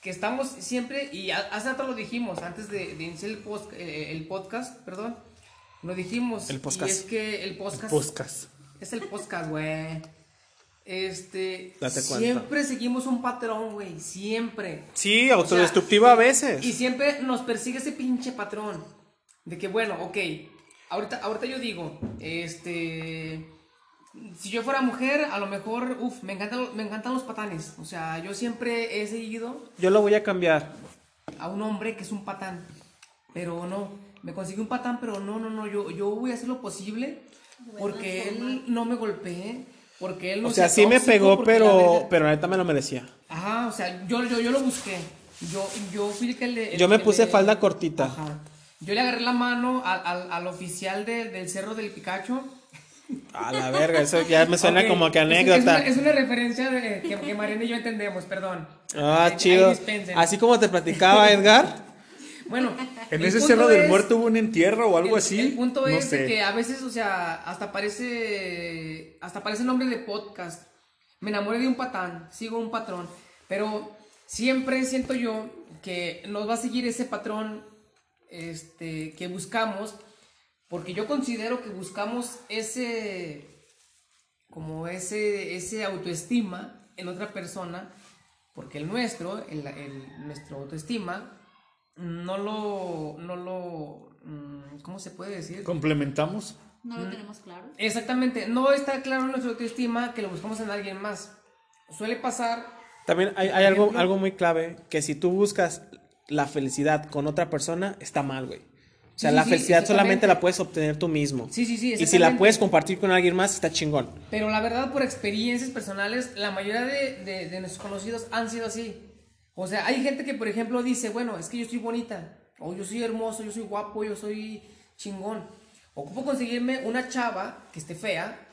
Speaker 3: que estamos siempre, y hace rato lo dijimos, antes de, de iniciar el, post- eh, el podcast, perdón, lo dijimos.
Speaker 2: El podcast.
Speaker 3: Y es que el podcast.
Speaker 5: Podcast.
Speaker 3: Es el podcast, güey. Este.
Speaker 2: Date cuenta.
Speaker 3: siempre seguimos un patrón, güey. Siempre.
Speaker 2: Sí, autodestructivo a veces.
Speaker 3: Y siempre nos persigue ese pinche patrón. De que, bueno, ok. Ahorita, ahorita yo digo, este. Si yo fuera mujer, a lo mejor, uff, me encantan, me encantan los patanes. O sea, yo siempre he seguido
Speaker 2: Yo lo voy a cambiar.
Speaker 3: a un hombre que es un patán. Pero no, me consigue un patán, pero no, no, no, yo, yo voy a hacer lo posible porque él no me golpee, porque él no
Speaker 2: O sea, sí me pegó, pero, pero neta me lo merecía.
Speaker 3: Ajá, o sea, yo, yo, yo lo busqué. Yo, yo fui el que le... el
Speaker 2: Yo me
Speaker 3: que
Speaker 2: puse
Speaker 3: le-
Speaker 2: falda cortita.
Speaker 3: Ajá. Yo le agarré la mano al, al, al oficial de- del Cerro del Picacho.
Speaker 2: A la verga, eso ya me suena como que
Speaker 3: es- Es,
Speaker 2: anécdota.
Speaker 3: una, es una referencia de, que, que Mariana y yo entendemos, perdón.
Speaker 2: Ah, chido. Así como te platicaba Edgar.
Speaker 3: Bueno,
Speaker 5: En ese cerro del
Speaker 3: es-
Speaker 5: muerto hubo un entierro o algo
Speaker 3: el,
Speaker 5: así.
Speaker 3: El punto
Speaker 5: no
Speaker 3: es
Speaker 5: sé.
Speaker 3: que a veces, o sea, hasta parece. Hasta parece nombre de podcast. me enamoré de un patán, sigo un patrón, pero siempre siento yo que nos va a seguir ese patrón este, que buscamos, porque yo considero que buscamos ese, como ese, ese autoestima en otra persona, porque el nuestro, el, el- nuestro autoestima, no lo, no lo, mm, ¿cómo se puede decir?
Speaker 5: Complementamos.
Speaker 4: No lo tenemos claro.
Speaker 3: Exactamente, no está claro nuestra autoestima que lo buscamos en alguien más. Suele pasar,
Speaker 2: También hay, hay algo, algo muy clave, que si tú buscas la felicidad con otra persona, está mal, güey. O sea,
Speaker 3: Sí,
Speaker 2: la
Speaker 3: sí,
Speaker 2: felicidad solamente la puedes obtener tú mismo.
Speaker 3: Sí, sí, sí,
Speaker 2: Y si la puedes compartir con alguien más, está chingón.
Speaker 3: pero la verdad por experiencias personales, la mayoría de, de- de nuestros conocidos han sido así. O sea, hay gente que, por ejemplo, dice, bueno, es que yo soy bonita, o yo soy hermoso, yo soy guapo, yo soy chingón. Ocupo conseguirme una chava que esté fea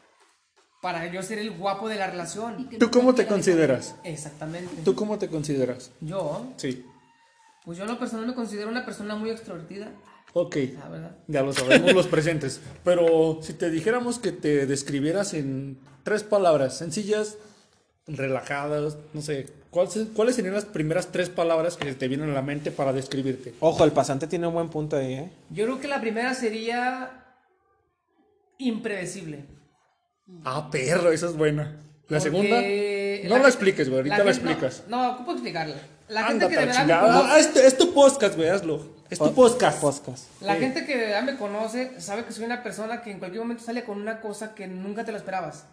Speaker 3: para yo ser el guapo de la relación.
Speaker 5: ¿Tú cómo te consideras?
Speaker 3: Exactamente.
Speaker 5: ¿Tú cómo te consideras?
Speaker 3: Yo,
Speaker 5: Sí.
Speaker 3: pues yo en lo personal me considero una persona muy extrovertida,
Speaker 5: Ok.
Speaker 3: la verdad.
Speaker 5: Ya lo sabemos los presentes. Pero si te dijéramos que te describieras en tres palabras sencillas, relajadas, no sé, ¿cuál se- ¿cuáles serían las primeras tres palabras que te vienen a la mente para describirte?
Speaker 2: Ojo, el pasante tiene un buen punto ahí, ¿eh?
Speaker 3: Yo creo que la primera sería impredecible.
Speaker 5: Ah, perro, esa es buena. La
Speaker 3: Porque
Speaker 5: segunda, no
Speaker 3: la
Speaker 5: la, expliques, güey, ahorita la,
Speaker 3: no,
Speaker 5: explicas.
Speaker 3: No, ¿cómo explicarla? La gente
Speaker 5: Ándate
Speaker 3: que
Speaker 5: a
Speaker 3: de
Speaker 5: la
Speaker 3: verdad me conoce,
Speaker 5: Ah, es, tu- es tu podcast, güey, hazlo. Es tu
Speaker 2: Po-
Speaker 5: podcast.
Speaker 2: Podcast.
Speaker 3: la
Speaker 5: sí.
Speaker 3: gente que de verdad me conoce sabe que soy una persona que en cualquier momento sale con una cosa que nunca te lo esperabas.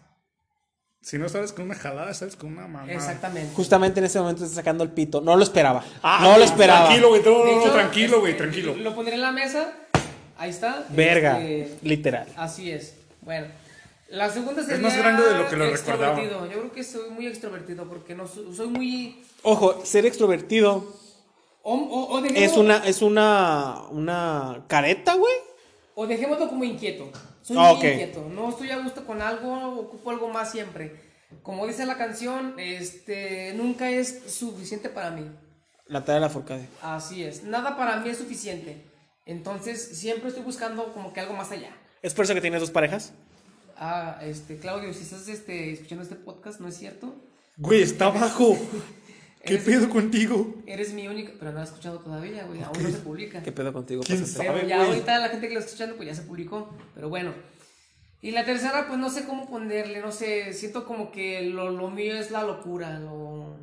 Speaker 5: Si no sabes con una jalada, sabes con una mamá.
Speaker 3: Exactamente.
Speaker 2: Justamente en ese momento está sacando el pito. No lo esperaba.
Speaker 5: Ah,
Speaker 2: no lo esperaba.
Speaker 5: Tranquilo, güey, no,
Speaker 3: De
Speaker 5: no, no,
Speaker 3: hecho,
Speaker 5: tranquilo, güey,
Speaker 3: este,
Speaker 5: tranquilo.
Speaker 3: Lo pondré en la mesa. Ahí está.
Speaker 2: Verga.
Speaker 3: Este,
Speaker 2: Literal.
Speaker 3: así es. Bueno. La segunda sería
Speaker 5: más grande de lo que lo recordaba.
Speaker 3: Yo creo que soy muy extrovertido porque no soy, soy muy
Speaker 2: Ojo, ser extrovertido
Speaker 3: o, o- o
Speaker 2: es una, es una, una careta, güey.
Speaker 3: O dejémoslo como inquieto. Soy
Speaker 2: Ah,
Speaker 3: muy inquieto. No estoy a gusto con algo, ocupo algo más siempre. Como dice la canción, este nunca es suficiente para mí.
Speaker 2: La tarea de la forcade.
Speaker 3: Así es. Nada para mí es suficiente. Entonces siempre estoy buscando como que algo más allá.
Speaker 2: ¿Es por eso que tienes dos parejas?
Speaker 3: Ah, este, Claudio, si estás este, escuchando este podcast, ¿no es cierto?
Speaker 5: Güey, está abajo. ¿Qué
Speaker 3: Eres-
Speaker 5: pedo contigo?
Speaker 3: Eres mi única, pero no lo has escuchado todavía, güey. Aún no se publica.
Speaker 2: ¿Qué pedo contigo?
Speaker 5: ¿Quién sabe?
Speaker 3: Pero ya
Speaker 5: güey.
Speaker 3: ahorita la gente que lo está escuchando, pues ya se publicó. Pero bueno. Y la tercera, pues no sé cómo ponerle, no sé. Siento como que lo, lo mío es la locura, lo.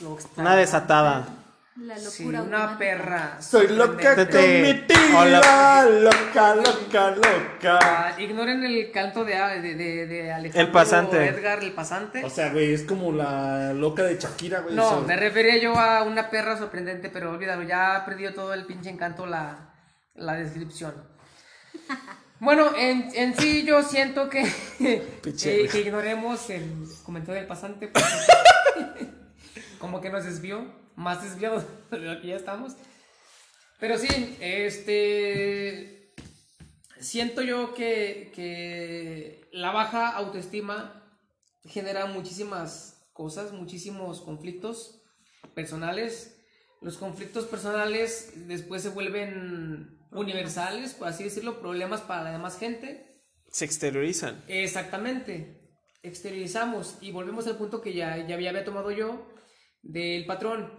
Speaker 3: lo extraño.
Speaker 2: Una desatada.
Speaker 4: La locura.
Speaker 3: Sí, una
Speaker 4: automática.
Speaker 3: perra.
Speaker 5: Soy loca con mi
Speaker 2: Hola.
Speaker 5: tía, loca, loca, loca.
Speaker 3: Ah, ignoren el canto de, de, de, de Alejandro
Speaker 2: El pasante.
Speaker 3: Edgar, el pasante.
Speaker 5: O sea, güey, es como la loca de Shakira, güey.
Speaker 3: No, me refería yo a una perra sorprendente, pero olvídalo, ya ha perdido todo el pinche encanto la, la descripción. Bueno, en, en sí yo siento que,
Speaker 2: Pinche
Speaker 3: eh, que ignoremos el comentario del pasante, porque como que nos desvió, más desviado de lo que ya estamos. Pero sí, este, siento yo que, que la baja autoestima genera muchísimas cosas, muchísimos conflictos personales. Los conflictos personales después se vuelven universales, por así decirlo, problemas para la demás gente.
Speaker 2: Se exteriorizan.
Speaker 3: Exactamente. Exteriorizamos y volvemos al punto que ya, ya había tomado yo del patrón.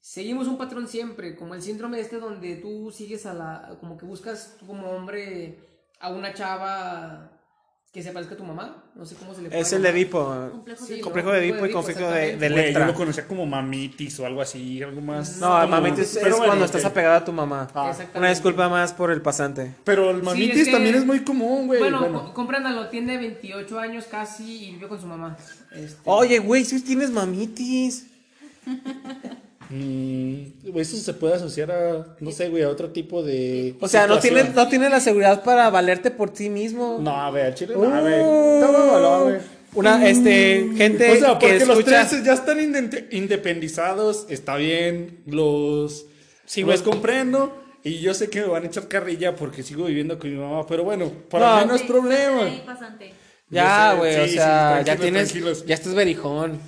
Speaker 3: Seguimos un patrón siempre, como el síndrome este donde tú sigues a la, como que buscas tú como hombre a una chava que se parezca a tu mamá, no sé cómo se le puede
Speaker 2: Es el de. Edipo.
Speaker 4: Complejo
Speaker 3: Sí,
Speaker 4: de-
Speaker 2: Complejo de Edipo y conflicto de, de
Speaker 5: yo lo conocía como mamitis o algo así, algo más.
Speaker 2: No,
Speaker 5: como-
Speaker 2: mami, es, cuando estás apegada a tu mamá.
Speaker 5: Ah.
Speaker 3: Exactamente.
Speaker 2: Una disculpa más por el pasante.
Speaker 5: Pero el
Speaker 3: Sí,
Speaker 5: mamitis
Speaker 3: es que-
Speaker 5: también es muy común, güey.
Speaker 3: Bueno,
Speaker 5: Bueno,
Speaker 3: co- compréndanlo, tiene 28 años casi y vive con su mamá. Este,
Speaker 2: Oye, güey, si tienes mamitis.
Speaker 5: mm, eso se puede asociar a, no sé, güey, a otro tipo de.
Speaker 2: O sea, no tienes, no tienes la seguridad para valerte por ti mismo.
Speaker 5: No, a ver, chile, no, a ver. Toma valor, güey.
Speaker 2: Una, este, gente
Speaker 5: O sea,
Speaker 2: que
Speaker 5: porque los
Speaker 2: escucha.
Speaker 5: tres ya están independizados, está bien, los,
Speaker 2: Sí,
Speaker 5: los
Speaker 2: güey.
Speaker 5: comprendo. Y yo sé que me van a echar carrilla porque sigo viviendo con mi mamá, pero bueno, para
Speaker 2: No.
Speaker 5: mí no es
Speaker 4: Sí,
Speaker 5: problema.
Speaker 4: Pasante.
Speaker 2: Ya, güey,
Speaker 5: sí,
Speaker 2: o
Speaker 5: sí,
Speaker 2: sea, ya
Speaker 5: tranquilos,
Speaker 2: tienes,
Speaker 5: tranquilos.
Speaker 2: ya estás verijón.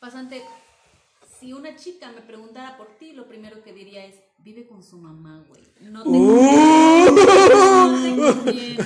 Speaker 4: Pasante, si una chica me preguntara por ti, lo primero que diría es, vive con su mamá, güey. No te,
Speaker 2: Uh.
Speaker 4: no conviene.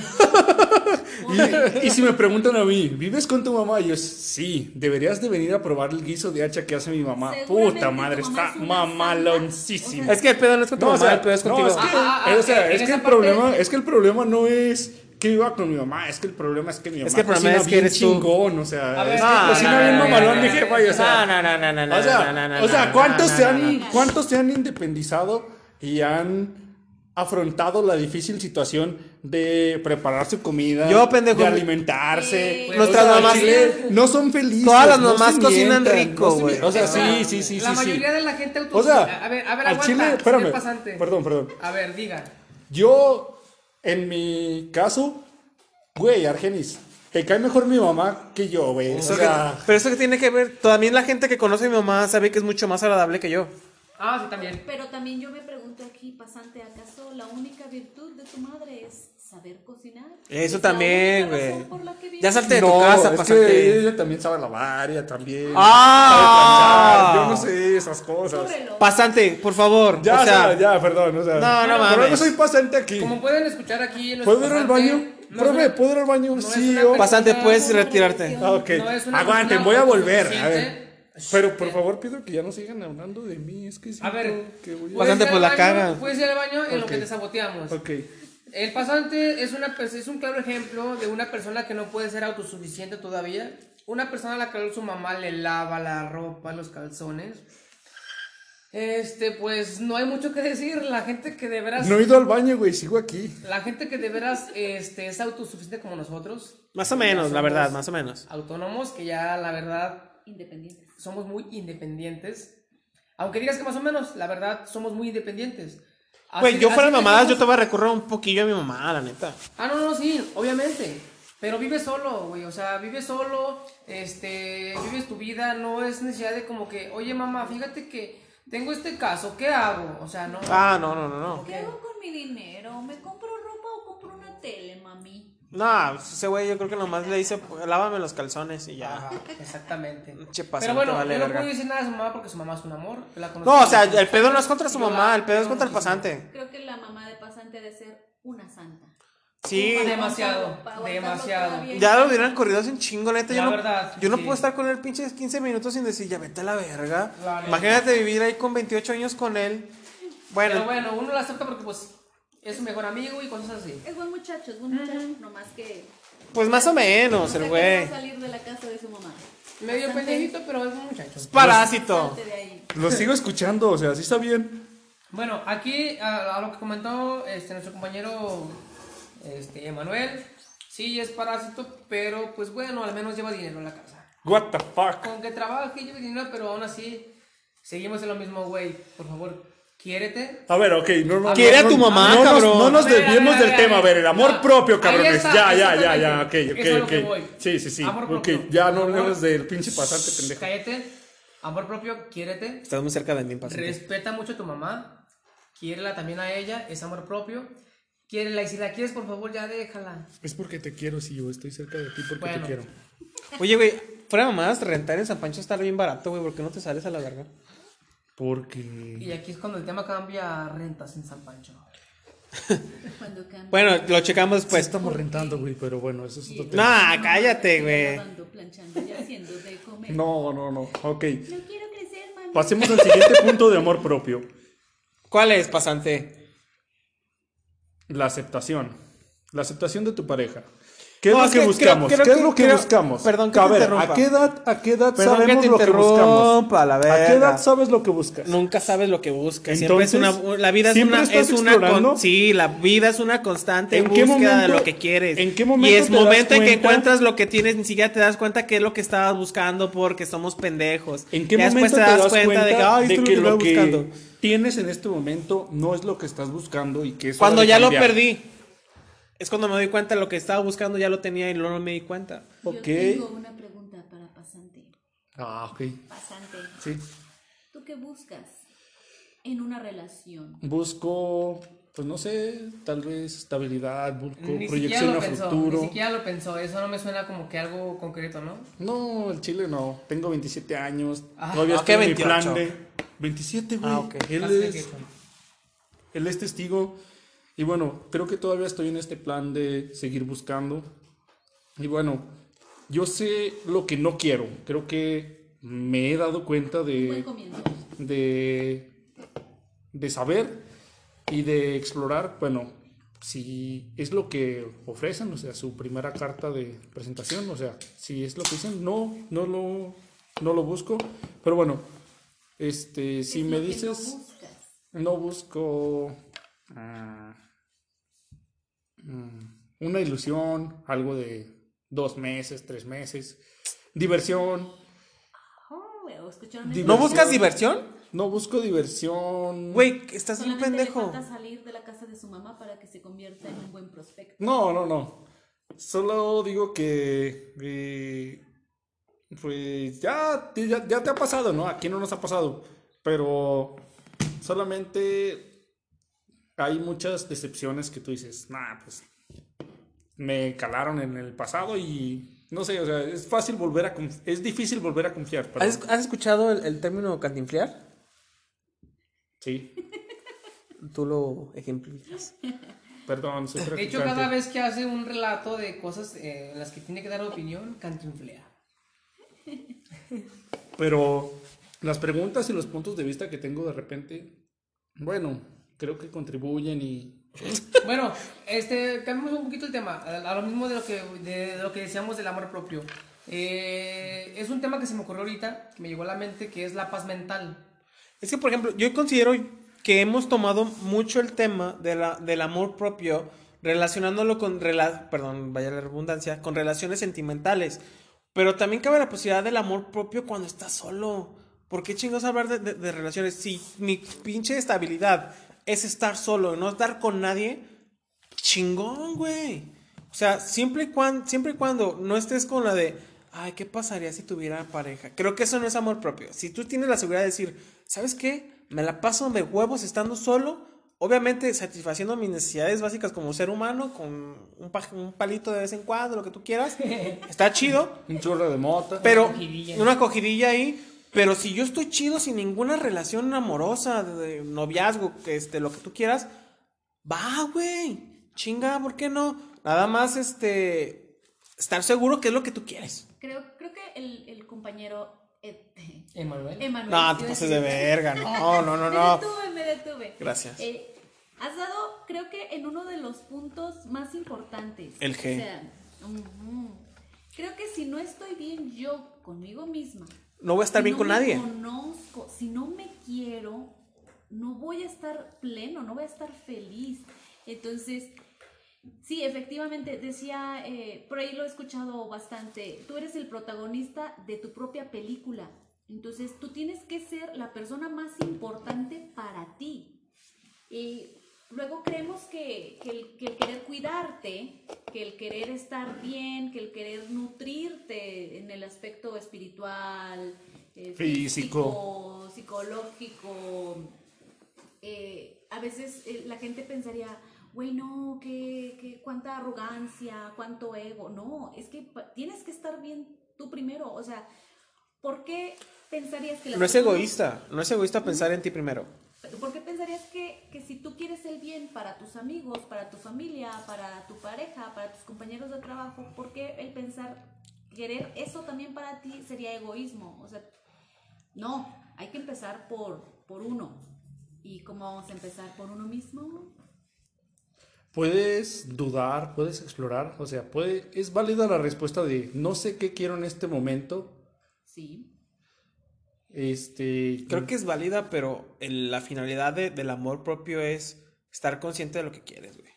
Speaker 5: Y, y si me preguntan a mí, ¿vives con tu mamá? Y yo, sí, deberías de venir a probar el guiso de hacha que hace mi mamá. Puta madre,
Speaker 4: mamá
Speaker 5: está
Speaker 4: es.
Speaker 2: Es que el pedo no es con tu
Speaker 5: No, o
Speaker 2: mamá,
Speaker 5: sea,
Speaker 2: el pedo es
Speaker 5: no,
Speaker 2: contigo.
Speaker 5: es que,
Speaker 3: Ah, ah,
Speaker 5: o sea,
Speaker 3: en
Speaker 5: es que
Speaker 3: esa
Speaker 5: el
Speaker 3: parte-
Speaker 5: problema, es que el problema no es que iba con mi mamá, es que el problema es que mi mamá
Speaker 2: que el problema
Speaker 5: cocina
Speaker 2: es que
Speaker 5: bien
Speaker 2: eres tú.
Speaker 5: chingón, o sea,
Speaker 3: A ver,
Speaker 5: es
Speaker 3: no,
Speaker 5: que cocina
Speaker 3: no,
Speaker 5: bien
Speaker 3: no,
Speaker 5: mamalón
Speaker 3: no,
Speaker 5: mi
Speaker 3: no,
Speaker 5: jefa, y o sea,
Speaker 2: No, no, no, no, no,
Speaker 5: o sea,
Speaker 2: no, no, no,
Speaker 5: o sea,
Speaker 2: no,
Speaker 5: ¿cuántos
Speaker 2: no,
Speaker 5: se
Speaker 2: no,
Speaker 5: han,
Speaker 2: no.
Speaker 5: cuántos se han independizado y han afrontado la difícil situación de preparar su comida,
Speaker 2: Yo, pendejo,
Speaker 5: de alimentarse,
Speaker 4: Eh,
Speaker 5: O
Speaker 2: Nuestras
Speaker 5: sea, al
Speaker 2: mamás-
Speaker 5: chile no son felices,
Speaker 2: Todas las
Speaker 5: no
Speaker 2: mamás
Speaker 5: se
Speaker 2: cocinan
Speaker 5: mientan,
Speaker 2: rico,
Speaker 5: no
Speaker 2: güey.
Speaker 5: mi- O sea,
Speaker 3: O sea,
Speaker 5: sí, sí, sí,
Speaker 3: La
Speaker 5: sí, sí.
Speaker 3: mayoría de la gente.
Speaker 5: O sea,
Speaker 3: a ver, a ver,
Speaker 5: al
Speaker 3: aguanta,
Speaker 5: chile, espérame,
Speaker 3: pasante.
Speaker 5: perdón, perdón.
Speaker 3: A ver, diga.
Speaker 5: Yo, en mi caso, güey, Argenis, te cae mejor mi mamá que yo, güey. O sea,
Speaker 2: que- pero eso que tiene que ver, también la gente que conoce a mi mamá sabe que es mucho más agradable que yo.
Speaker 3: Ah, sí, también.
Speaker 4: Pero también yo me pregunto aquí, pasante, ¿acaso la única virtud de tu madre es saber cocinar?
Speaker 2: Eso
Speaker 4: ¿Es
Speaker 2: también, güey.
Speaker 4: por?
Speaker 2: Ya salte de
Speaker 5: no,
Speaker 2: tu casa,
Speaker 5: es
Speaker 2: pasante.
Speaker 5: que ella también sabe lavar, ella también.
Speaker 2: Ah.
Speaker 5: sabe Yo no sé esas cosas.
Speaker 4: Cóbrelo.
Speaker 2: Pasante, por favor.
Speaker 5: Ya,
Speaker 2: o sea,
Speaker 5: ya, ya, perdón. O sea,
Speaker 2: No, no
Speaker 5: Pero
Speaker 2: mames.
Speaker 5: no soy pasante aquí.
Speaker 3: Como pueden escuchar aquí...
Speaker 5: ¿Puedo ir al baño?
Speaker 3: no
Speaker 5: Profe, ¿puedo ir al baño?
Speaker 3: no
Speaker 5: sí,
Speaker 3: persona-
Speaker 2: pasante, puedes retirarte.
Speaker 5: Ah, ok.
Speaker 3: no
Speaker 5: Aguanten, voy a volver. A ver. Pero por favor pido que ya no sigan hablando de mí. Es que
Speaker 3: A
Speaker 5: siento
Speaker 3: ver,
Speaker 5: que voy a...
Speaker 2: Pasante,
Speaker 3: al
Speaker 2: la cagas.
Speaker 3: Puedes ir al baño en lo
Speaker 5: Ok.
Speaker 3: que te saboteamos.
Speaker 5: Ok.
Speaker 3: El pasante es, una, pers- es un claro ejemplo de una persona que no puede ser autosuficiente todavía. Una persona a la que su mamá le lava la ropa, los calzones. Este, pues no hay mucho que decir. La gente que de veras,
Speaker 5: No he ido al baño, güey. Sigo aquí.
Speaker 3: la gente que de veras este, es autosuficiente como nosotros.
Speaker 2: Más o menos, la verdad, más o menos.
Speaker 3: Autónomos, que ya la verdad
Speaker 4: Independientes.
Speaker 3: somos muy independientes. Aunque digas que más o menos, la verdad somos muy independientes.
Speaker 2: Güey, yo fuera mamadas, yo te voy a recurrir un poquillo a mi mamá, la neta.
Speaker 3: Ah, no, no, sí, obviamente. Pero vives solo, güey. O sea, vives solo, este, vives tu vida. No es necesidad de como que, oye, mamá, fíjate que tengo este caso, ¿qué hago? O sea, no.
Speaker 2: Ah, no, no, no, no.
Speaker 4: ¿Qué hago con mi dinero? ¿Me compro ropa o compro una tele, mami?
Speaker 2: No, ese güey yo creo que nomás le dice, lávame los calzones y ya.
Speaker 3: Ajá, exactamente.
Speaker 2: Che,
Speaker 3: Pero bueno,
Speaker 2: vale
Speaker 3: yo no puedo decir nada de su mamá porque su mamá es un amor. yo la
Speaker 2: No, o sea, el pedo no es contra su
Speaker 3: Yo
Speaker 2: mamá, el pedo es contra el pasante.
Speaker 4: Creo que la mamá de pasante ha de ser una santa.
Speaker 2: Sí,
Speaker 3: Demasiado, demasiado.
Speaker 2: ya lo hubieran corrido hace un chingo, neta. Yo
Speaker 3: La
Speaker 2: no,
Speaker 3: verdad,
Speaker 2: yo no puedo estar con él pinches 15 minutos sin decir, ya vete a la verga.
Speaker 3: La.
Speaker 2: Imagínate vivir ahí con 28 años con él. Bueno,
Speaker 3: Pero bueno, uno la acepta porque, pues, es su mejor amigo y cosas así.
Speaker 4: Es buen muchacho, es buen muchacho, nomás que
Speaker 2: pues más o menos,
Speaker 4: no
Speaker 2: el güey.
Speaker 4: salir de la casa de su mamá.
Speaker 3: Medio
Speaker 4: Bastante-
Speaker 3: pendejito, pero es un muchacho.
Speaker 2: Parásito.
Speaker 4: De ahí.
Speaker 5: Lo sigo escuchando, o sea, sí está bien.
Speaker 3: Bueno, aquí a, a lo que comentó este, nuestro compañero este, Emanuel, sí es parásito, pero pues bueno, al menos lleva dinero en la casa.
Speaker 5: What the fuck.
Speaker 3: Con que trabaje y lleve dinero, pero aún así seguimos en lo mismo, güey. Por favor, quiérete.
Speaker 5: A ver, ok, no, no,
Speaker 2: Quiere
Speaker 5: no,
Speaker 2: a tu
Speaker 5: no,
Speaker 2: mamá,
Speaker 5: no nos-
Speaker 2: cabrón.
Speaker 5: No nos
Speaker 3: a
Speaker 5: desviemos del tema, a ver, el amor
Speaker 3: no.
Speaker 5: propio, cabrones.
Speaker 3: está,
Speaker 5: Ya, ya, ya, ya, ok, ok,
Speaker 3: Eso es
Speaker 5: ok.
Speaker 3: voy.
Speaker 5: Sí, sí, sí.
Speaker 3: Amor
Speaker 5: Ok,
Speaker 3: propio.
Speaker 5: ya no hablemos del pinche pasante pendejo.
Speaker 3: Cállate. Amor propio, quiérete.
Speaker 2: Estás muy cerca de mí, pasante.
Speaker 3: Respeta mucho a tu mamá. Quiérela también a ella. Es amor propio. Quiérela y si la quieres, por favor, ya déjala.
Speaker 5: Es porque te quiero, si yo estoy cerca de ti porque
Speaker 3: Bueno.
Speaker 5: te quiero.
Speaker 2: Oye, güey, fuera de mamadas, rentar en San Pancho está bien barato, güey. ¿Por qué no te sales a la verga?
Speaker 5: Porque.
Speaker 3: Y aquí es cuando el tema cambia a rentas en San Pancho.
Speaker 4: Cuando cambia.
Speaker 2: Bueno, lo checamos después.
Speaker 5: estamos rentando, güey, pero bueno, eso es otro tema.
Speaker 2: Nah, cállate, güey.
Speaker 5: No, no, no. Ok.
Speaker 4: No quiero crecer, mami.
Speaker 5: Pasemos al siguiente punto de amor propio.
Speaker 2: ¿Cuál es, pasante?
Speaker 5: La aceptación. La aceptación de tu pareja. ¿Qué
Speaker 2: No,
Speaker 5: es lo que,
Speaker 2: que
Speaker 5: buscamos?
Speaker 2: creo-
Speaker 5: ¿Qué
Speaker 2: creo
Speaker 5: es lo
Speaker 2: que-
Speaker 5: que
Speaker 2: creo-
Speaker 5: buscamos?
Speaker 2: perdón que
Speaker 5: a
Speaker 2: te
Speaker 5: ver,
Speaker 2: interrumpa.
Speaker 5: ¿a qué edad, a qué edad
Speaker 2: Perdón
Speaker 5: sabemos
Speaker 2: que te
Speaker 5: lo que buscamos?
Speaker 2: la
Speaker 5: ¿A qué edad sabes lo que buscas?
Speaker 2: Nunca sabes lo que buscas. Siempre es
Speaker 5: Entonces,
Speaker 2: una, la vida es
Speaker 5: ¿siempre
Speaker 2: una, es una con- sí, la vida es una constante
Speaker 5: ¿En qué
Speaker 2: búsqueda de
Speaker 5: momento-
Speaker 2: lo que quieres.
Speaker 5: en qué
Speaker 2: y
Speaker 5: momento
Speaker 2: es
Speaker 5: te das
Speaker 2: momento en que
Speaker 5: cuenta?
Speaker 2: encuentras lo que tienes, ni siquiera te das cuenta qué es lo que estabas buscando porque somos pendejos.
Speaker 5: ¿En qué
Speaker 2: Ya
Speaker 5: momento
Speaker 2: después
Speaker 5: te das cuenta,
Speaker 2: de que, ay,
Speaker 5: de que
Speaker 2: es lo que
Speaker 5: que
Speaker 2: buscando?
Speaker 5: tienes en este momento no es lo que estás buscando y que es
Speaker 2: Cuando
Speaker 5: de
Speaker 2: ya lo perdí. Es cuando me doy cuenta de lo que estaba buscando, ya lo tenía y luego no me di cuenta.
Speaker 4: Yo
Speaker 5: Ok.
Speaker 4: tengo una pregunta para pasante.
Speaker 5: Ah, ok.
Speaker 4: Pasante,
Speaker 5: Sí.
Speaker 4: ¿tú qué buscas en una relación?
Speaker 5: Busco, pues no sé, tal vez estabilidad, busco
Speaker 3: Ni
Speaker 5: proyección
Speaker 3: lo
Speaker 5: a
Speaker 3: pensó.
Speaker 5: futuro.
Speaker 3: Ni siquiera lo pensó. Eso no me suena como que algo concreto, ¿no?
Speaker 5: No, el chile no. Tengo 27 años.
Speaker 3: Ah,
Speaker 5: todavía
Speaker 2: ¿a
Speaker 5: estoy
Speaker 2: qué
Speaker 5: en mi
Speaker 2: 28?
Speaker 5: plan de 27, güey.
Speaker 2: Ah, ok.
Speaker 5: Él es
Speaker 3: 28.
Speaker 5: él es testigo y bueno, creo que todavía estoy en este plan de seguir buscando. Y bueno, yo sé lo que no quiero. Creo que me he dado cuenta de, de, de saber y de explorar, bueno, si es lo que ofrecen, o sea, su primera carta de presentación, o sea, si es lo que dicen, no, no lo, no lo busco, pero bueno, este, si
Speaker 4: Es
Speaker 5: me
Speaker 4: no
Speaker 5: dices,
Speaker 4: buscas.
Speaker 5: no busco ah, una ilusión, algo de dos meses, tres meses, diversión,
Speaker 4: Oh.
Speaker 2: ¿No buscas diversión?
Speaker 5: no busco diversión.
Speaker 2: Güey, estás un
Speaker 4: le
Speaker 2: pendejo.
Speaker 4: falta salir de la casa de su mamá para que se convierta en un buen prospecto.
Speaker 5: No, no, no. Solo digo que eh, pues ya, ya, ya te ha pasado, ¿no? Aquí no nos ha pasado. Pero solamente hay muchas decepciones que tú dices, nah, pues me calaron en el pasado y no sé, o sea, es fácil volver a es difícil volver a confiar.
Speaker 2: ¿Has, has escuchado el, el término cantinflear?
Speaker 5: Sí,
Speaker 2: Tú lo ejemplificas.
Speaker 5: perdón, soy
Speaker 3: De hecho, cada vez que hace un relato de cosas eh, en las que tiene que dar opinión, cantinflea.
Speaker 5: Pero las preguntas y los puntos de vista que tengo de repente, bueno, creo que contribuyen y
Speaker 3: Bueno, este, cambiamos un poquito el tema, a, lo mismo de lo que, de, lo que decíamos del amor propio. Eh, es un tema que se me ocurrió ahorita, que me llegó a la mente, que es la paz mental.
Speaker 2: Es que, por ejemplo, yo considero que hemos tomado mucho el tema de la, del amor propio relacionándolo con, rela- perdón, vaya la redundancia, con relaciones sentimentales. Pero también cabe la posibilidad del amor propio cuando estás solo. ¿Por qué chingos hablar de, de- de relaciones? Si mi pinche estabilidad es estar solo, no estar con nadie, chingón, güey. O sea, siempre y, cuando, siempre y cuando no estés con la de, ay, ¿qué pasaría si tuviera pareja? Creo que eso no es amor propio. Si tú tienes la seguridad de decir, ¿sabes qué? Me la paso de huevos estando solo, obviamente satisfaciendo mis necesidades básicas como ser humano, con un, pa- un palito de vez en cuando, lo que tú quieras. Está chido.
Speaker 5: un chorro de mota.
Speaker 2: Pero
Speaker 3: cogidilla.
Speaker 2: una cogidilla ahí. Pero si yo estoy chido sin ninguna relación amorosa, de de noviazgo, que este, lo que tú quieras, va, güey. Chinga, ¿por qué no? Nada más, este, estar seguro que es lo que tú quieres.
Speaker 4: Creo, creo que el, el compañero eh,
Speaker 3: Emanuel.
Speaker 4: Emanuel.
Speaker 2: No, te pases de verga. No, no, no,
Speaker 4: Me
Speaker 2: no.
Speaker 4: detuve, me detuve.
Speaker 2: Gracias.
Speaker 4: Eh, has dado, creo que en uno de los puntos más importantes.
Speaker 2: El G.
Speaker 4: O sea, ujú. creo que si no estoy bien yo conmigo misma.
Speaker 2: No voy a estar
Speaker 4: si
Speaker 2: bien
Speaker 4: no
Speaker 2: con
Speaker 4: me
Speaker 2: nadie.
Speaker 4: conozco, si no me quiero, no voy a estar pleno, no voy a estar feliz. Entonces, sí, efectivamente, decía, eh, por ahí lo he escuchado bastante, tú eres el protagonista de tu propia película. Entonces, tú tienes que ser la persona más importante para ti. Y luego creemos que, que el, que el querer cuidarte, que el querer estar bien, que el querer nutrirte en el aspecto espiritual, eh,
Speaker 5: Físico.
Speaker 4: físico, psicológico, eh, a veces eh, la gente pensaría, güey, no, que, que cuánta arrogancia, cuánto ego. No, es que tienes que estar bien tú primero. O sea, ¿por qué pensarías que las
Speaker 2: No es egoísta. No es egoísta pensar en ti primero.
Speaker 4: ¿Por qué pensarías que, que si tú quieres el bien para tus amigos, para tu familia, para tu pareja, para tus compañeros de trabajo, por qué el pensar querer eso también para ti sería egoísmo? O sea, no, hay que empezar por, por uno. ¿Y cómo vamos a empezar por uno mismo?
Speaker 5: Puedes dudar, puedes explorar, o sea, puede, es válida la respuesta de no sé qué quiero en este momento.
Speaker 4: Sí.
Speaker 5: Este,
Speaker 2: Creo que es válida, pero el- la finalidad de- del amor propio es estar consciente de lo que quieres, güey.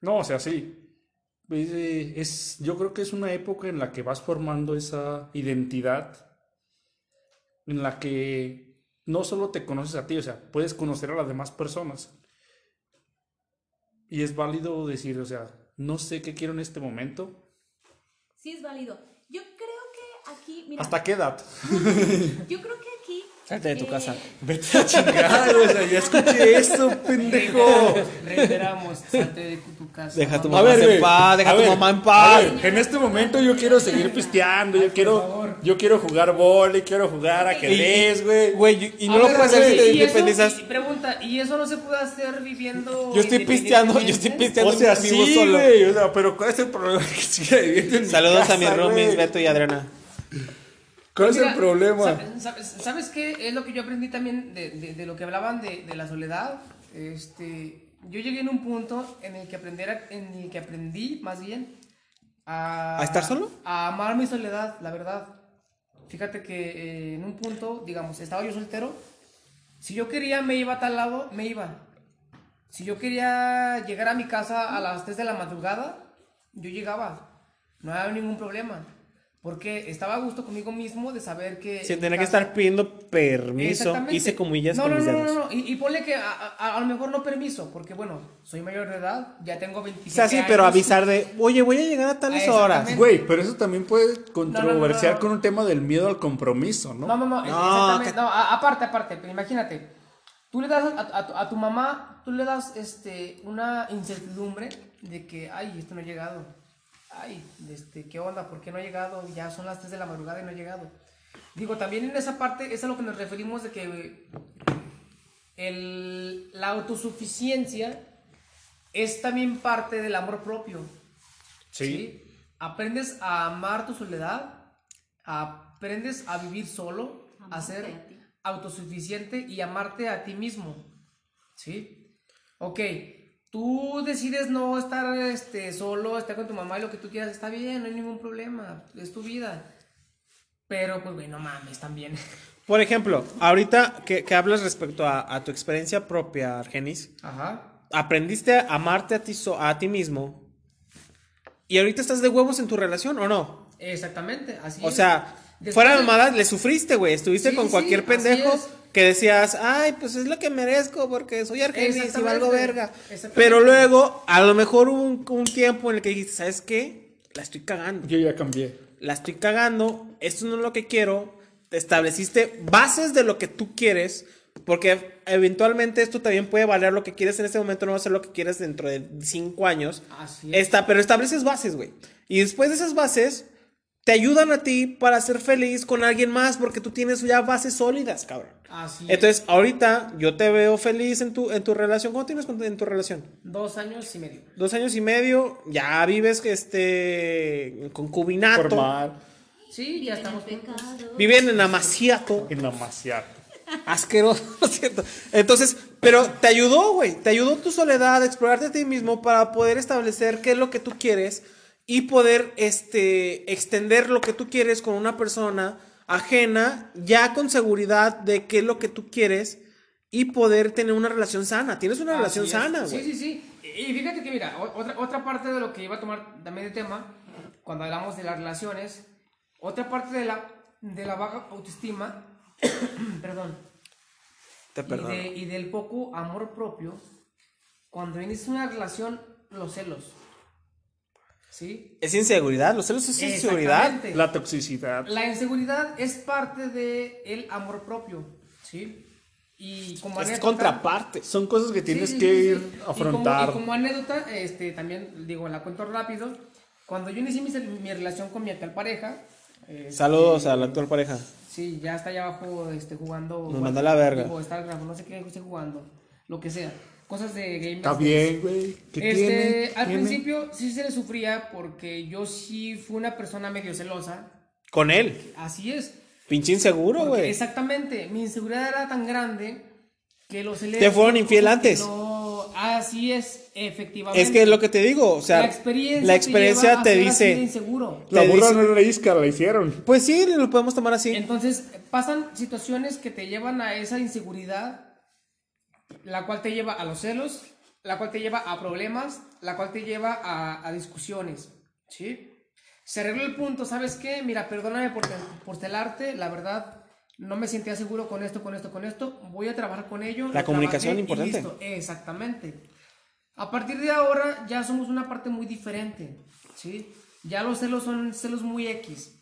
Speaker 5: No, o sea, sí. Es, eh, es- yo creo que es una época en la que vas formando esa identidad, en la que no solo te conoces a ti, o sea, puedes conocer a las demás personas. Y es válido decir, o sea, no sé qué quiero en este momento.
Speaker 4: Sí es válido. Aquí, mira,
Speaker 5: ¿Hasta qué edad?
Speaker 4: yo creo que aquí...
Speaker 2: Salte de tu
Speaker 4: eh,
Speaker 2: casa.
Speaker 5: Vete a chingar, o sea, ya escuché esto, pendejo.
Speaker 3: Reiteramos, salte de tu casa.
Speaker 2: Deja tu mamá en
Speaker 5: güey,
Speaker 2: paz, deja
Speaker 5: a
Speaker 2: tu
Speaker 5: ver,
Speaker 2: mamá en
Speaker 5: a
Speaker 2: paz.
Speaker 5: ver, en este momento yo quiero seguir pisteando, yo quiero. Yo quiero jugar vóley, quiero jugar ajedrez, güey.
Speaker 2: Güey, y no
Speaker 3: A
Speaker 2: lo
Speaker 3: ver,
Speaker 2: puedes hacer si
Speaker 3: ¿y
Speaker 2: te
Speaker 3: eso?
Speaker 2: independizas.
Speaker 3: Pregunta, ¿y eso no se puede hacer viviendo
Speaker 2: Yo estoy pisteando, yo estoy pisteando
Speaker 5: O sea,
Speaker 2: vivo
Speaker 5: sí,
Speaker 2: solo.
Speaker 5: güey. O sea, pero ¿cuál es el problema que siga viviendo en mi
Speaker 2: Saludos a mis
Speaker 5: casa,
Speaker 2: roomies? Beto y Adriana.
Speaker 5: ¿Cuál es el problema?
Speaker 3: sa- ¿Sabes, sabes qué es lo que yo aprendí también de, de- de lo que hablaban de, de la soledad? Este, yo llegué en un punto en el que aprender, en el que aprendí más bien a,
Speaker 2: ¿A estar solo?
Speaker 3: A amar mi soledad, la verdad. Fíjate que eh, en un punto, digamos, estaba yo soltero. Si yo quería me iba a tal lado, me iba. Si yo quería llegar a mi casa a las 3 de la madrugada, yo llegaba. No había ningún problema. Porque estaba a gusto conmigo mismo de saber que...
Speaker 2: Tener
Speaker 3: mi
Speaker 2: que estar pidiendo permiso. Hice comillas
Speaker 3: no,
Speaker 2: con
Speaker 3: no,
Speaker 2: mis
Speaker 3: no,
Speaker 2: dedos.
Speaker 3: no, no, Y, y ponle que a, a- a lo mejor no permiso, porque bueno, soy mayor de edad, ya tengo
Speaker 2: O
Speaker 3: 27
Speaker 2: sea, sí, pero
Speaker 3: años.
Speaker 2: avisar de, oye, voy a llegar a tales
Speaker 3: Ah,
Speaker 2: horas.
Speaker 5: Güey, pero eso también puede controversiar
Speaker 3: no, no.
Speaker 5: con un tema del miedo al compromiso, ¿no?
Speaker 3: No, no, no,
Speaker 2: No,
Speaker 3: exactamente.
Speaker 2: que-
Speaker 3: No, a- aparte, aparte, pero imagínate. Tú le das a, a tu- a tu mamá, tú le das este, una incertidumbre de que, ay, esto no ha llegado. Ay, este, ¿qué onda? ¿Por qué no ha llegado? Ya son las 3 de la madrugada y no ha llegado. Digo, también en esa parte es a lo que nos referimos de que el, la autosuficiencia es también parte del amor propio.
Speaker 5: Sí.
Speaker 3: Aprendes a amar tu soledad, aprendes a vivir solo, a ser
Speaker 4: a
Speaker 3: autosuficiente y amarte a ti mismo. ¿Sí? Ok, tú decides no estar este, solo, estar con tu mamá y lo que tú quieras, está bien, no hay ningún problema, es tu vida. Pero, pues, güey, no mames, también.
Speaker 2: Por ejemplo, ahorita que, que hablas respecto a, a tu experiencia propia, Argenis,
Speaker 3: Ajá.
Speaker 2: aprendiste a amarte a ti, so- a ti mismo y ahorita estás de huevos en tu relación, ¿o no?
Speaker 3: Exactamente, así
Speaker 2: O
Speaker 3: es.
Speaker 2: sea,
Speaker 3: Después
Speaker 2: fuera de mamadas, le sufriste, güey. Estuviste
Speaker 3: Sí,
Speaker 2: con cualquier pendejo. Que decías, ay, pues es lo que merezco porque soy Argenis y valgo verga. Pero luego, a lo mejor hubo un, un tiempo en el que dijiste, ¿sabes qué? La estoy cagando.
Speaker 5: Yo ya cambié.
Speaker 2: La estoy cagando. Esto no es lo que quiero. Te estableciste bases de lo que tú quieres. Porque eventualmente esto también puede valer lo que quieres en este momento, no va a ser lo que quieres dentro de cinco años.
Speaker 3: Así es.
Speaker 2: Esta, pero estableces bases, güey. Y después de esas bases, te ayudan a ti para ser feliz con alguien más, porque tú tienes ya bases sólidas, cabrón.
Speaker 3: Así es.
Speaker 2: Entonces, ahorita yo te veo feliz en tu, en tu relación. ¿Cómo tienes en tu relación?
Speaker 3: Dos años y medio.
Speaker 2: Dos años y medio, ya vives este, en concubinato.
Speaker 5: Formal.
Speaker 3: Sí, ya estamos.
Speaker 2: Viven en amaciato.
Speaker 5: En amaciar.
Speaker 2: Asqueroso, lo siento. Entonces, pero te ayudó, güey. Te ayudó tu soledad, a explorarte a ti mismo para poder establecer qué es lo que tú quieres y poder este, extender lo que tú quieres con una persona ajena, ya con seguridad de qué es lo que tú quieres y poder tener una relación sana. Tienes una relación
Speaker 3: es.
Speaker 2: sana,
Speaker 3: Sí,
Speaker 2: güey.
Speaker 3: sí, sí. Y y fíjate que, mira, otra, otra parte de lo que iba a tomar también de tema, cuando hablamos de las relaciones, otra parte de la, de la baja autoestima, perdón,
Speaker 2: Te
Speaker 3: y,
Speaker 2: perdono.
Speaker 3: de- y del poco amor propio, cuando inicias una relación, los celos. ¿Sí?
Speaker 2: Es inseguridad, los celos es inseguridad.
Speaker 5: La toxicidad.
Speaker 3: La inseguridad es parte del el amor propio, ¿sí? Y como
Speaker 2: Es
Speaker 3: anécdota-
Speaker 2: contraparte.
Speaker 5: Son cosas que tienes
Speaker 3: Sí, sí,
Speaker 5: que
Speaker 3: sí,
Speaker 5: ir
Speaker 3: sí.
Speaker 5: a afrontar.
Speaker 3: Y como, y como anécdota, este, también digo, la cuento rápido. Cuando yo inicié mi, mi relación con mi actual pareja. este,
Speaker 2: Saludos a la actual pareja.
Speaker 3: Sí, ya está allá abajo este, jugando.
Speaker 2: Nos mandó a la verga.
Speaker 3: Digo, Starcraft, no sé qué esté jugando. Lo que sea. Cosas de gamers.
Speaker 5: Está bien, güey. ¿Qué
Speaker 3: Este,
Speaker 5: tiene?
Speaker 3: al
Speaker 5: ¿Tiene?
Speaker 3: principio sí se le sufría porque yo sí fui una persona medio celosa.
Speaker 2: Con él.
Speaker 3: Así es.
Speaker 2: Pinche inseguro, güey.
Speaker 3: Exactamente, mi inseguridad era tan grande que los.
Speaker 2: Te fueron infiel antes.
Speaker 3: No, así es, efectivamente.
Speaker 2: Es que es lo que te digo, o sea,
Speaker 3: la experiencia,
Speaker 2: la experiencia
Speaker 3: lleva a
Speaker 2: te
Speaker 3: de
Speaker 2: dice,
Speaker 3: inseguro.
Speaker 5: La
Speaker 2: te
Speaker 5: burra
Speaker 2: dice-
Speaker 5: no era isca, la hicieron.
Speaker 2: pues sí, lo podemos tomar así.
Speaker 3: Entonces, pasan situaciones que te llevan a esa inseguridad, la cual te lleva a los celos, la cual te lleva a problemas, la cual te lleva a, a discusiones, ¿sí? Se arregló el punto, ¿sabes qué? Mira, perdóname por, te- por celarte, la verdad, no me sentía seguro con esto, con esto, con esto, voy a trabajar con ello.
Speaker 2: La comunicación, importante.
Speaker 3: listo. Exactamente. A partir de ahora ya somos una parte muy diferente, ¿sí? Ya los celos son celos muy X.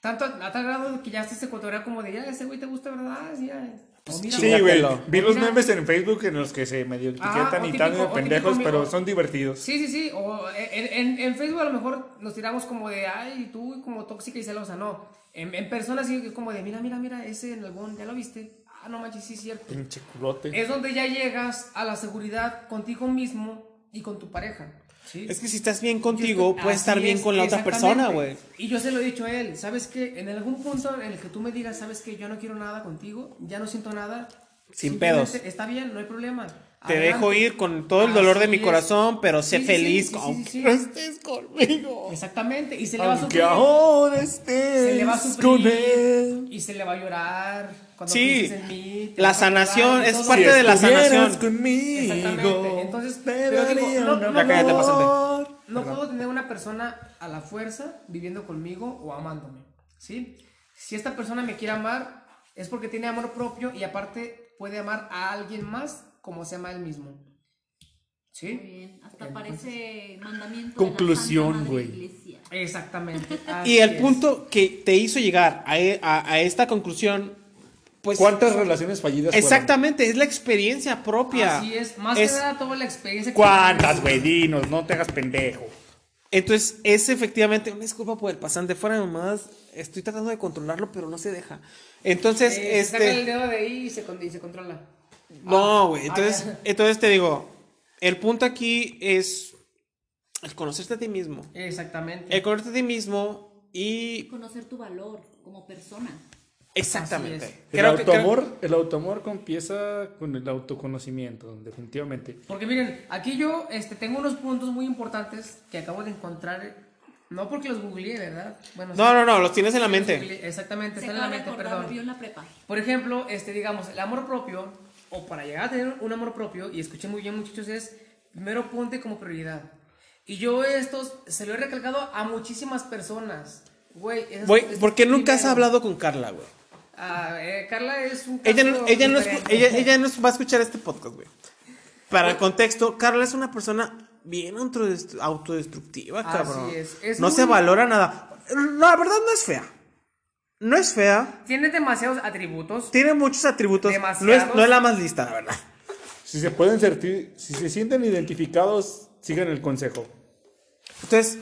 Speaker 3: Tanto a tal grado que ya se cotorrea como de, ya, ese güey te gusta, ¿verdad? Sí, ya. Mira,
Speaker 5: Sí, güey. Vi los memes en Facebook en los que se medio etiquetan
Speaker 3: o
Speaker 5: y tal de pendejos,
Speaker 3: típico
Speaker 5: pero son divertidos.
Speaker 3: Sí, sí, sí. O en, en, en Facebook a lo mejor nos tiramos como de, ay, tú como tóxica y celosa. No. En, en persona sí es como de, mira, mira, mira, ese en algún, ¿ya lo viste? Ah, no manches, sí es cierto.
Speaker 5: Pinche culote.
Speaker 3: Es donde ya llegas a la seguridad contigo mismo y con tu pareja. ¿Sí?
Speaker 2: Es que si estás bien contigo, puedes estar bien
Speaker 3: es,
Speaker 2: con la otra persona, güey.
Speaker 3: Y yo se lo he dicho a él, ¿sabes qué? En algún punto en el que tú me digas, ¿sabes qué? Yo no quiero nada contigo, ya no siento nada.
Speaker 2: Sin pedos.
Speaker 3: Está bien, no hay problema.
Speaker 2: Te
Speaker 3: Adelante.
Speaker 2: dejo ir con todo el dolor de mi
Speaker 3: es.
Speaker 2: corazón, pero sé
Speaker 3: Sí, sí,
Speaker 2: feliz
Speaker 3: sí, sí,
Speaker 2: aunque
Speaker 3: sí, sí.
Speaker 2: no estés conmigo.
Speaker 3: Exactamente, y se le va a
Speaker 5: Aunque
Speaker 3: sufrir.
Speaker 5: ahora
Speaker 3: Se
Speaker 5: estés
Speaker 3: le va a
Speaker 5: con
Speaker 3: sufrir
Speaker 5: él.
Speaker 3: y se le va a llorar cuando
Speaker 2: Sí,
Speaker 3: pienses en mí. te
Speaker 2: la
Speaker 3: vas a acordar
Speaker 2: sanación es
Speaker 3: todo.
Speaker 2: parte de la
Speaker 5: estuvieras
Speaker 2: sanación.
Speaker 5: conmigo,
Speaker 3: Exactamente, entonces,
Speaker 5: me
Speaker 3: pero digo,
Speaker 5: daría
Speaker 3: no,
Speaker 5: un
Speaker 3: no,
Speaker 2: Ya cállate,
Speaker 5: amor.
Speaker 2: pásate.
Speaker 3: No puedo tener una persona a la fuerza viviendo conmigo o amándome, ¿sí? Si esta persona me quiere amar, es porque tiene amor propio y aparte puede amar a alguien más como se ama a él mismo.
Speaker 4: Muy
Speaker 3: ¿Sí?
Speaker 4: bien, hasta
Speaker 3: Entonces-
Speaker 4: parece mandamiento
Speaker 5: Conclusión, güey.
Speaker 3: Exactamente.
Speaker 2: Y el
Speaker 3: es.
Speaker 2: punto que te hizo llegar a, e- a- a esta conclusión, pues...
Speaker 5: ¿Cuántas relaciones fallidas fueron?
Speaker 2: Exactamente, es la experiencia propia.
Speaker 3: Así es, más
Speaker 2: Es-
Speaker 3: que nada toda la experiencia que
Speaker 5: ¿Cuántas, güey? Dinos, no te hagas pendejo.
Speaker 2: Entonces, es efectivamente una disculpa por el pasante. Fuera de mamadas, estoy tratando de controlarlo, pero no se deja. Entonces,
Speaker 3: Eh, se saca el
Speaker 2: este.
Speaker 3: dedo de ahí y se, con- y se controla.
Speaker 2: No, güey. Entonces,
Speaker 3: ah,
Speaker 2: entonces te digo, el punto aquí es el conocerte a ti mismo.
Speaker 3: Exactamente.
Speaker 2: El conocerte a ti mismo y.
Speaker 4: Conocer tu valor como persona.
Speaker 2: Exactamente.
Speaker 5: El
Speaker 2: Creo que-
Speaker 5: autoamor, el autoamor empieza con el autoconocimiento, definitivamente.
Speaker 3: Porque miren, aquí yo este, tengo unos puntos muy importantes que acabo de encontrar. No porque los googleé, ¿verdad? Bueno,
Speaker 2: No,
Speaker 3: sí,
Speaker 2: no, no, los tienes en la mente.
Speaker 3: googleé, Exactamente,
Speaker 4: Se
Speaker 3: está en la mente, perdón.
Speaker 4: vio en la prepa.
Speaker 3: Por ejemplo, este, digamos, el amor propio, o para llegar a tener un amor propio, y escuché muy bien muchachos, es primero ponte como prioridad. Y yo esto se lo he recalcado a muchísimas personas. Güey,
Speaker 2: ¿por qué nunca has hablado con Carla, güey?
Speaker 3: Ah, eh, Carla es un
Speaker 2: Ella, no- ella, no, ella, ella no va a escuchar este podcast, güey. Para el contexto, Carla es una persona bien autodest- autodestructiva,
Speaker 3: Así
Speaker 2: cabrón.
Speaker 3: es, es
Speaker 2: no
Speaker 3: muy-
Speaker 2: se valora nada. La verdad no es fea. No es fea.
Speaker 3: Tiene demasiados atributos.
Speaker 2: Tiene muchos atributos. No es,
Speaker 3: Demasiados.
Speaker 2: no es la más lista, la verdad.
Speaker 5: Si se pueden sentir, si se sienten identificados, sigan el consejo.
Speaker 2: Entonces,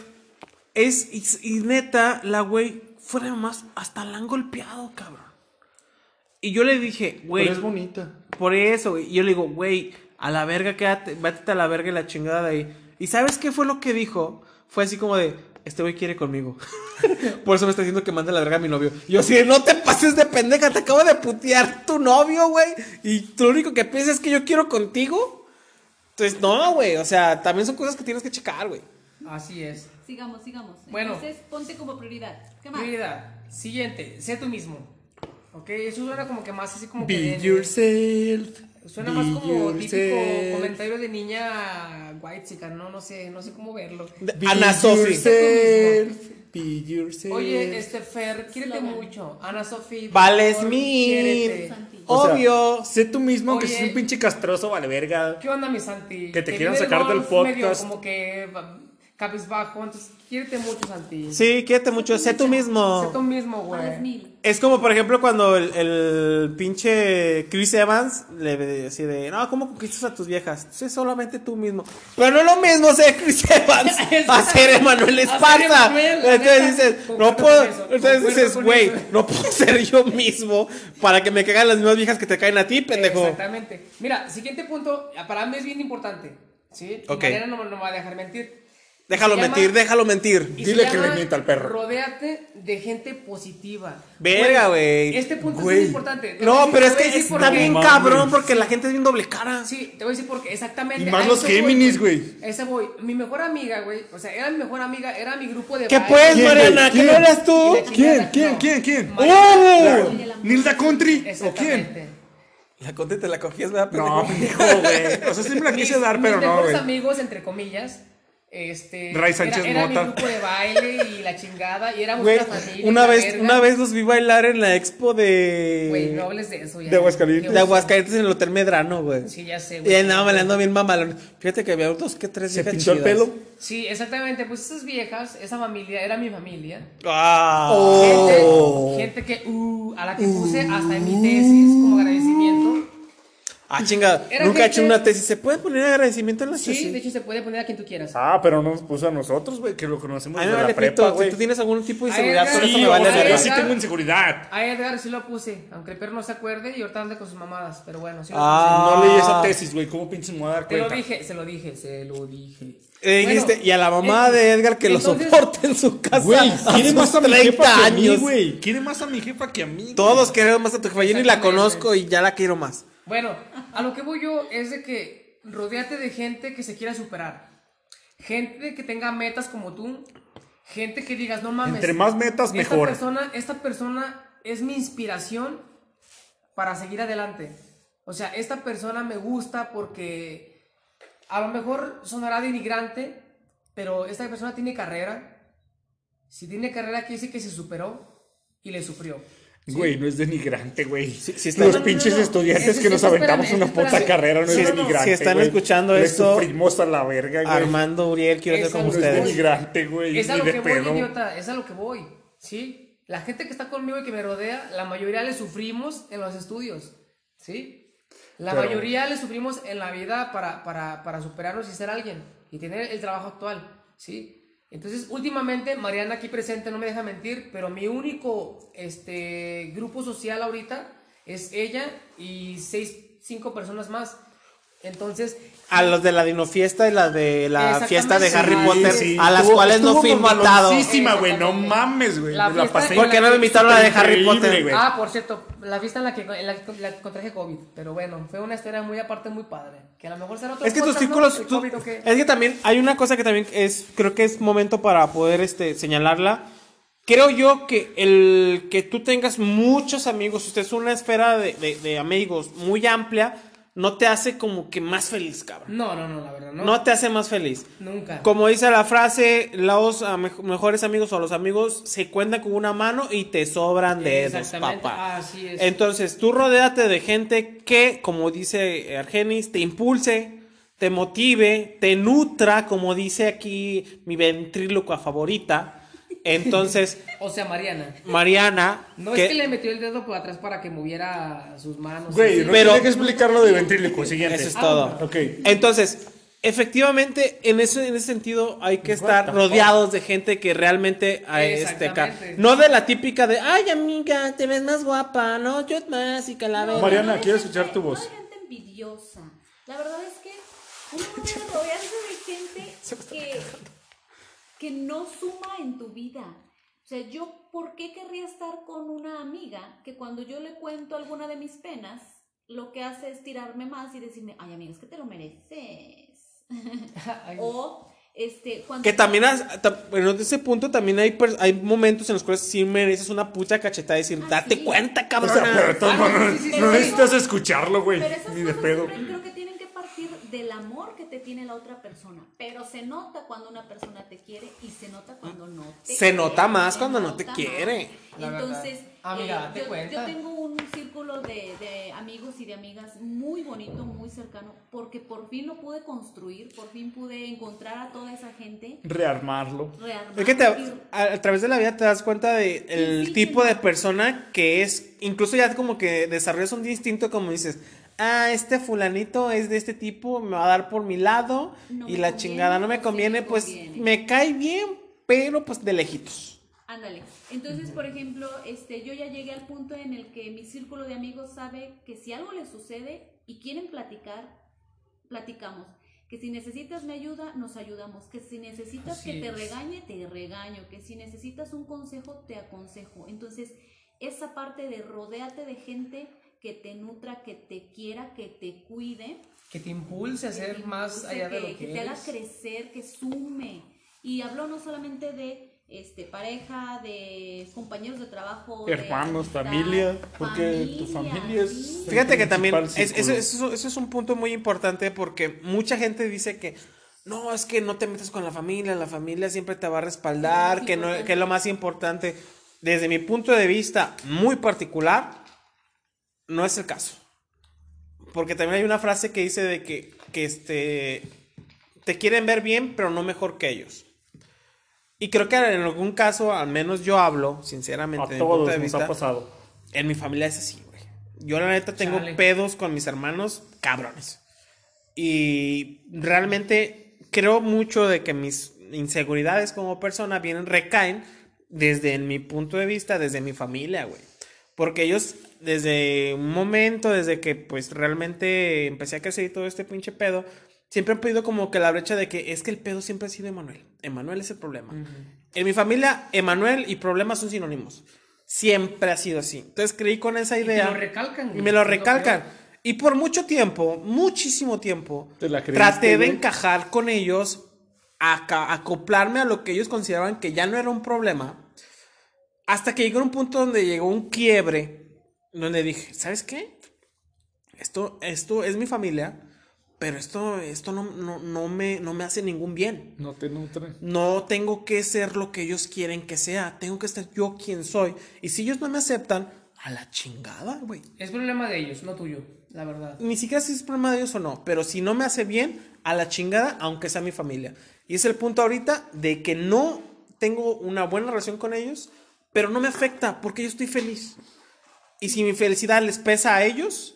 Speaker 2: es. Y, y neta, la güey, fuera más, hasta la han golpeado, cabrón. Y yo le dije, güey.
Speaker 5: Pero es bonita.
Speaker 2: Por eso, güey. Y yo le digo, güey, a la verga, quédate, vete a la verga y la chingada de ahí. ¿Y sabes qué fue lo que dijo? Fue así como de, este güey quiere conmigo. Por eso me está diciendo que mande a la verga a mi novio. Y yo así, no te pases de pendeja, te acabo de putear tu novio, güey. Y tú lo único que piensas es que yo quiero contigo. Entonces, no, güey. O sea, también son cosas que tienes que checar, güey.
Speaker 3: Así es.
Speaker 4: Sigamos, sigamos.
Speaker 3: Bueno.
Speaker 4: Entonces, ponte como prioridad. ¿Qué más?
Speaker 3: Prioridad. Siguiente, sé tú mismo. Ok, eso suena como que más así como que.
Speaker 5: Be yourself.
Speaker 3: Suena más como típico comentario de niña white chica, no, no sé, no sé cómo verlo.
Speaker 2: Ana
Speaker 5: yourself.
Speaker 3: Oye, este Fer, quiérete
Speaker 4: Slogan.
Speaker 3: mucho. Ana.
Speaker 4: Santi.
Speaker 5: O sea,
Speaker 2: Obvio.
Speaker 5: sé tú mismo que
Speaker 3: Oye.
Speaker 5: si es un pinche castroso, vale verga.
Speaker 3: ¿Qué onda, mi Santi?
Speaker 5: Que te quieran sacar del
Speaker 3: golf medio
Speaker 5: podcast.
Speaker 3: como que cabizbajo, entonces quiérete mucho, Santi.
Speaker 2: Sí, quédate mucho. Sé tú mismo.
Speaker 3: Sé tú mismo, güey.
Speaker 2: Es como, por ejemplo, cuando el, el pinche Chris Evans le decía de, no, ¿cómo conquistas a tus viejas? Sé solamente tú mismo. Pero no es lo mismo ser Chris Evans a ser Emanuel Esparta. Entonces dices, no puedo, entonces dices, güey, no puedo ser yo mismo para que me caigan las mismas viejas que te caen a ti, pendejo.
Speaker 3: Exactamente. Mira, siguiente punto, para mí es bien importante. ¿Sí? Y
Speaker 2: Ok.
Speaker 3: Mariana no, no me va a dejar mentir.
Speaker 2: Déjalo
Speaker 3: llama-
Speaker 2: mentir, déjalo mentir.
Speaker 5: Dile que le mienta al perro.
Speaker 3: Rodéate de gente positiva.
Speaker 2: Verga, güey.
Speaker 3: Este punto es muy importante. Te
Speaker 2: No, pero es que está bien cabrón porque la gente es bien doble cara.
Speaker 3: Sí, te voy a decir por qué, exactamente.
Speaker 5: Y más los Géminis, güey.
Speaker 3: Esa voy. Mi mejor amiga, güey. O sea, era mi mejor amiga, era mi grupo de
Speaker 2: ¿Qué
Speaker 3: baile.
Speaker 2: pues,
Speaker 5: ¿Quién,
Speaker 2: Mariana?
Speaker 5: güey?
Speaker 2: ¿Que no
Speaker 5: ¿Quién?
Speaker 2: eras tú?
Speaker 5: ¿Quién? ¿Quién?
Speaker 3: no.
Speaker 5: ¿Quién? ¿Quién?
Speaker 2: ¡Oh!
Speaker 5: ¿Nilda Country? ¿O quién?
Speaker 2: La conté, te la cogías, ¿verdad?
Speaker 5: No,
Speaker 2: pendejo,
Speaker 5: güey. O sea, me la quise dar, pero
Speaker 3: mis
Speaker 5: no,
Speaker 3: mejores
Speaker 5: güey.
Speaker 3: amigos, entre comillas, Este,
Speaker 5: Ray Sánchez
Speaker 3: era, era mi
Speaker 5: Mota.
Speaker 3: grupo de baile y la chingada, y éramos
Speaker 2: Güey,
Speaker 3: una familia.
Speaker 2: una vez,
Speaker 3: verga.
Speaker 2: una vez los vi bailar en la expo de.
Speaker 3: Güey, no hables de eso ya.
Speaker 5: De Aguascalientes.
Speaker 2: De. Aguascalientes en el Hotel Medrano, güey.
Speaker 3: Sí, ya sé,
Speaker 2: Y
Speaker 3: güey.
Speaker 2: andaba bailando bien mamalón. Fíjate que había dos que tres
Speaker 5: Se
Speaker 2: viejas
Speaker 5: pinchó el
Speaker 2: chidas.
Speaker 5: pelo.
Speaker 3: Sí, exactamente, pues esas viejas, esa familia, era mi familia.
Speaker 2: Ah.
Speaker 3: Gente, gente que, uh, a la que puse hasta en mi tesis como agradecimiento.
Speaker 2: Ah, chinga.
Speaker 3: Era
Speaker 2: Nunca he hecho una tesis. ¿Se puede poner agradecimiento en la
Speaker 3: Sí,
Speaker 2: tesis?
Speaker 3: de hecho se puede poner a quien tú quieras.
Speaker 5: Ah, pero no nos puso a nosotros, güey, que lo conocemos
Speaker 2: A mí me
Speaker 5: desde
Speaker 2: vale
Speaker 5: la prepa,
Speaker 2: pito. Si
Speaker 5: güey.
Speaker 2: tú tienes algún tipo de
Speaker 3: Ay,
Speaker 2: inseguridad,
Speaker 3: Edgar,
Speaker 2: por eso
Speaker 5: Sí,
Speaker 2: me vale
Speaker 5: o sea, yo sí tengo inseguridad.
Speaker 3: A Edgar sí lo puse, aunque el perro no se acuerde y ahorita anda con sus mamadas, pero bueno, sí lo
Speaker 2: Ah.
Speaker 5: No leí esa tesis, güey. ¿Cómo pinches me voy a dar
Speaker 3: puse. Te lo
Speaker 5: cuenta?
Speaker 3: dije, se lo dije, se lo dije.
Speaker 2: Eh, y a la mamá
Speaker 3: en-
Speaker 2: de Edgar que lo soporte en su casa.
Speaker 5: Güey, quiere más a mi
Speaker 2: 30
Speaker 5: jefa que a mí, güey. Quiere más a mi jefa que a mí. güey.
Speaker 2: Todos queremos más a tu jefa. Yo ni la conozco y ya la quiero más.
Speaker 3: Bueno, a lo que voy yo es de que rodeate de gente que se quiera superar. Gente que tenga metas como tú. Gente que digas, no mames.
Speaker 5: Entre más metas,
Speaker 3: esta
Speaker 5: mejor.
Speaker 3: Persona, esta persona es mi inspiración para seguir adelante. O sea, esta persona me gusta porque a lo mejor sonará denigrante, pero esta persona tiene carrera. Si tiene carrera, quiere decir que se superó y le sufrió.
Speaker 5: Güey, no es denigrante, güey.
Speaker 2: Sí, sí
Speaker 5: Los
Speaker 2: No,
Speaker 5: pinches
Speaker 3: no, no.
Speaker 5: estudiantes
Speaker 3: Es-
Speaker 5: que nos
Speaker 3: es- espérame,
Speaker 5: aventamos una puta carrera no
Speaker 3: Sí,
Speaker 5: es denigrante.
Speaker 2: Si están
Speaker 5: güey.
Speaker 2: escuchando esto,
Speaker 5: sufrimos a la verga, güey.
Speaker 2: Armando, Uriel, quiero ser
Speaker 3: Esa
Speaker 2: como
Speaker 3: no
Speaker 5: No es
Speaker 2: ustedes.
Speaker 5: denigrante, güey.
Speaker 3: Es a lo que voy,
Speaker 5: pedo.
Speaker 3: idiota, es a lo que voy, ¿sí? La gente que está conmigo y que me rodea, la mayoría le sufrimos en los estudios, ¿sí? La
Speaker 5: Pero-
Speaker 3: mayoría le sufrimos en la vida para, para, para superarnos y ser alguien y tener el trabajo actual, ¿sí? Entonces, últimamente, Mariana aquí presente no me deja mentir, pero mi único este, grupo social ahorita es ella y seis, cinco personas más. Entonces,
Speaker 2: A los de la Dinofiesta y la de la fiesta de Harry
Speaker 3: Sí,
Speaker 2: Potter,
Speaker 5: Sí,
Speaker 2: a las
Speaker 5: estuvo-
Speaker 2: cuales no
Speaker 5: estuvo
Speaker 2: fui invitado.
Speaker 5: güey. No mames, güey.
Speaker 3: La
Speaker 5: la
Speaker 3: fiesta
Speaker 5: pasé.
Speaker 3: en
Speaker 2: ¿Por qué no me invitaron a la de Harry Potter?
Speaker 5: güey.
Speaker 3: Ah, por cierto, la fiesta en la que, en la que la contraje COVID. Pero bueno, fue una historia muy aparte, muy padre. Que a lo mejor será otro
Speaker 2: Es que tus
Speaker 3: ¿no?
Speaker 2: círculos,
Speaker 3: ¿El
Speaker 2: tú-
Speaker 3: COVID o qué?
Speaker 2: es que también hay una cosa que también es, creo que es momento para poder este, señalarla. Creo yo que el que tú tengas muchos amigos, usted es una esfera de, de- de amigos muy amplia, no te hace como que más feliz, cabrón.
Speaker 3: No, no, no, la verdad, no.
Speaker 2: No te hace más feliz.
Speaker 3: Nunca.
Speaker 2: Como dice la frase, los ah, mej- mejores amigos o los amigos se cuentan con una mano y te sobran dedos,
Speaker 3: Exactamente,
Speaker 2: papá.
Speaker 3: así es.
Speaker 2: Entonces, tú rodéate de gente que, como dice Argenis, te impulse, te motive, te nutra, como dice aquí mi ventríloca favorita. Entonces,
Speaker 3: O sea, Mariana.
Speaker 2: Mariana,
Speaker 3: No
Speaker 2: que-
Speaker 3: es que le metió el dedo por atrás para que moviera sus manos.
Speaker 5: Güey,
Speaker 3: Sí,
Speaker 5: no
Speaker 2: Pero-
Speaker 5: tiene que explicar lo de ventríloco. Siguiente.
Speaker 2: eso es
Speaker 3: Ah,
Speaker 2: todo.
Speaker 5: Ok.
Speaker 2: Entonces, efectivamente, en ese, en ese sentido hay que estar rodeados de gente que realmente a este ca-
Speaker 3: Exactamente.
Speaker 2: no de la típica de ay amiga, te ves más guapa, no, yo más y calavera.
Speaker 5: Mariana,
Speaker 4: hay
Speaker 5: quiero escuchar tu
Speaker 4: no
Speaker 5: voz.
Speaker 4: hay gente envidiosa. La verdad es que uno no rodearse de gente que, que no suma en tu vida. O sea, yo, ¿por qué querría estar con una amiga que cuando yo le cuento alguna de mis penas, lo que hace es tirarme más y decirme, ay, amiga, es que te lo mereces? O, este, cuando...
Speaker 2: Que también, has- bueno, en ese punto también hay, hay momentos en los cuales sí mereces una puta cachetada y decir,
Speaker 4: Ah,
Speaker 2: date
Speaker 4: sí.
Speaker 2: cuenta,
Speaker 5: O sea, pero
Speaker 3: Ah,
Speaker 5: modos,
Speaker 3: no, sí, sí,
Speaker 5: no
Speaker 4: sí.
Speaker 5: necesitas escucharlo, güey. Ni de pedo.
Speaker 4: creo que del amor que te tiene la otra persona. Pero se nota cuando una persona te quiere y se nota cuando no te
Speaker 2: Se nota más cuando no te quiere.
Speaker 4: Entonces.
Speaker 3: Amiga,
Speaker 4: eh,
Speaker 3: date
Speaker 4: yo,
Speaker 3: cuenta.
Speaker 4: yo tengo un círculo de, de amigos y de amigas muy bonito, muy cercano, porque por fin lo pude construir, por fin pude encontrar a toda esa gente.
Speaker 5: Rearmarlo.
Speaker 4: rearmar
Speaker 2: Es que te- a, a través de la vida te das cuenta de el
Speaker 4: sí,
Speaker 2: tipo
Speaker 4: sí.
Speaker 2: de persona que es, incluso ya como que desarrollas un distinto como dices, ah, este fulanito es de este tipo, me va a dar por mi lado
Speaker 4: No
Speaker 2: y la
Speaker 4: conviene,
Speaker 2: chingada no me
Speaker 4: sí
Speaker 2: conviene,
Speaker 4: me
Speaker 2: pues
Speaker 4: conviene.
Speaker 2: me cae bien, pero pues de lejitos.
Speaker 4: Ándale. Entonces, por ejemplo, este, yo ya llegué al punto en el que mi círculo de amigos sabe que si algo les sucede y quieren platicar, platicamos. Que si necesitas mi ayuda, nos ayudamos. Que si necesitas
Speaker 3: Así
Speaker 4: que te
Speaker 3: es.
Speaker 4: regañe, te regaño. Que si necesitas un consejo, te aconsejo. Entonces, esa parte de rodearte de gente que te nutra, que te quiera, que te cuide,
Speaker 3: Que te impulse a ser más allá de
Speaker 4: que,
Speaker 3: lo que,
Speaker 4: que te haga crecer, que sume. Y hablo no solamente de este pareja, de compañeros de trabajo, de
Speaker 5: Hermanos,
Speaker 4: amistad,
Speaker 5: familia, porque tu familia es-
Speaker 4: sí.
Speaker 2: Fíjate que también, es- eso,
Speaker 5: círculo.
Speaker 2: eso- eso es un punto muy importante porque mucha gente dice que, no, es que no te metas con la familia, la familia siempre te va a respaldar,
Speaker 4: Es
Speaker 2: que, no, que es lo más importante. Desde mi punto de vista muy particular, no es el caso. Porque también hay una frase que dice de que, que este, te quieren ver bien, pero no mejor que ellos. Y creo que en algún caso, al menos yo hablo, sinceramente,
Speaker 5: A
Speaker 2: punto de
Speaker 5: nos
Speaker 2: vista,
Speaker 5: ha pasado.
Speaker 2: en mi familia es así, güey. Yo la neta tengo
Speaker 3: Chale.
Speaker 2: pedos con mis hermanos cabrones. Y realmente creo mucho de que mis inseguridades como persona vienen, recaen desde mi punto de vista, desde mi familia, güey. Porque ellos, desde un momento, desde que pues realmente empecé a crecer y todo este pinche pedo, siempre han pedido como que la brecha de que es que el pedo siempre ha sido Emanuel. Emanuel es el problema. En mi familia, Emanuel y problemas son sinónimos. Siempre ha sido así. Entonces creí con esa
Speaker 3: Y
Speaker 2: idea.
Speaker 3: lo recalcan,
Speaker 2: Y me lo recalcan. Y por mucho tiempo, muchísimo tiempo,
Speaker 5: ¿Te la creíste,
Speaker 2: traté de encajar con ellos, aca- acoplarme a lo que ellos consideraban que ya no era un problema, hasta que llegó un punto donde llegó un quiebre, donde dije, ¿sabes qué? Esto, esto es mi familia, pero esto, esto no, no, no me, no me hace ningún bien.
Speaker 5: No te nutre.
Speaker 2: No tengo que ser lo que ellos quieren que sea, tengo que ser yo quien soy. Y si ellos no me aceptan, a la chingada, güey.
Speaker 3: Es problema de ellos, no tuyo, la verdad.
Speaker 2: Ni siquiera si es problema de ellos o no, pero si no me hace bien, a la chingada, aunque sea mi familia. Y es el punto ahorita de que no tengo una buena relación con ellos, pero no me afecta porque yo estoy feliz. Y si mi felicidad les pesa a ellos,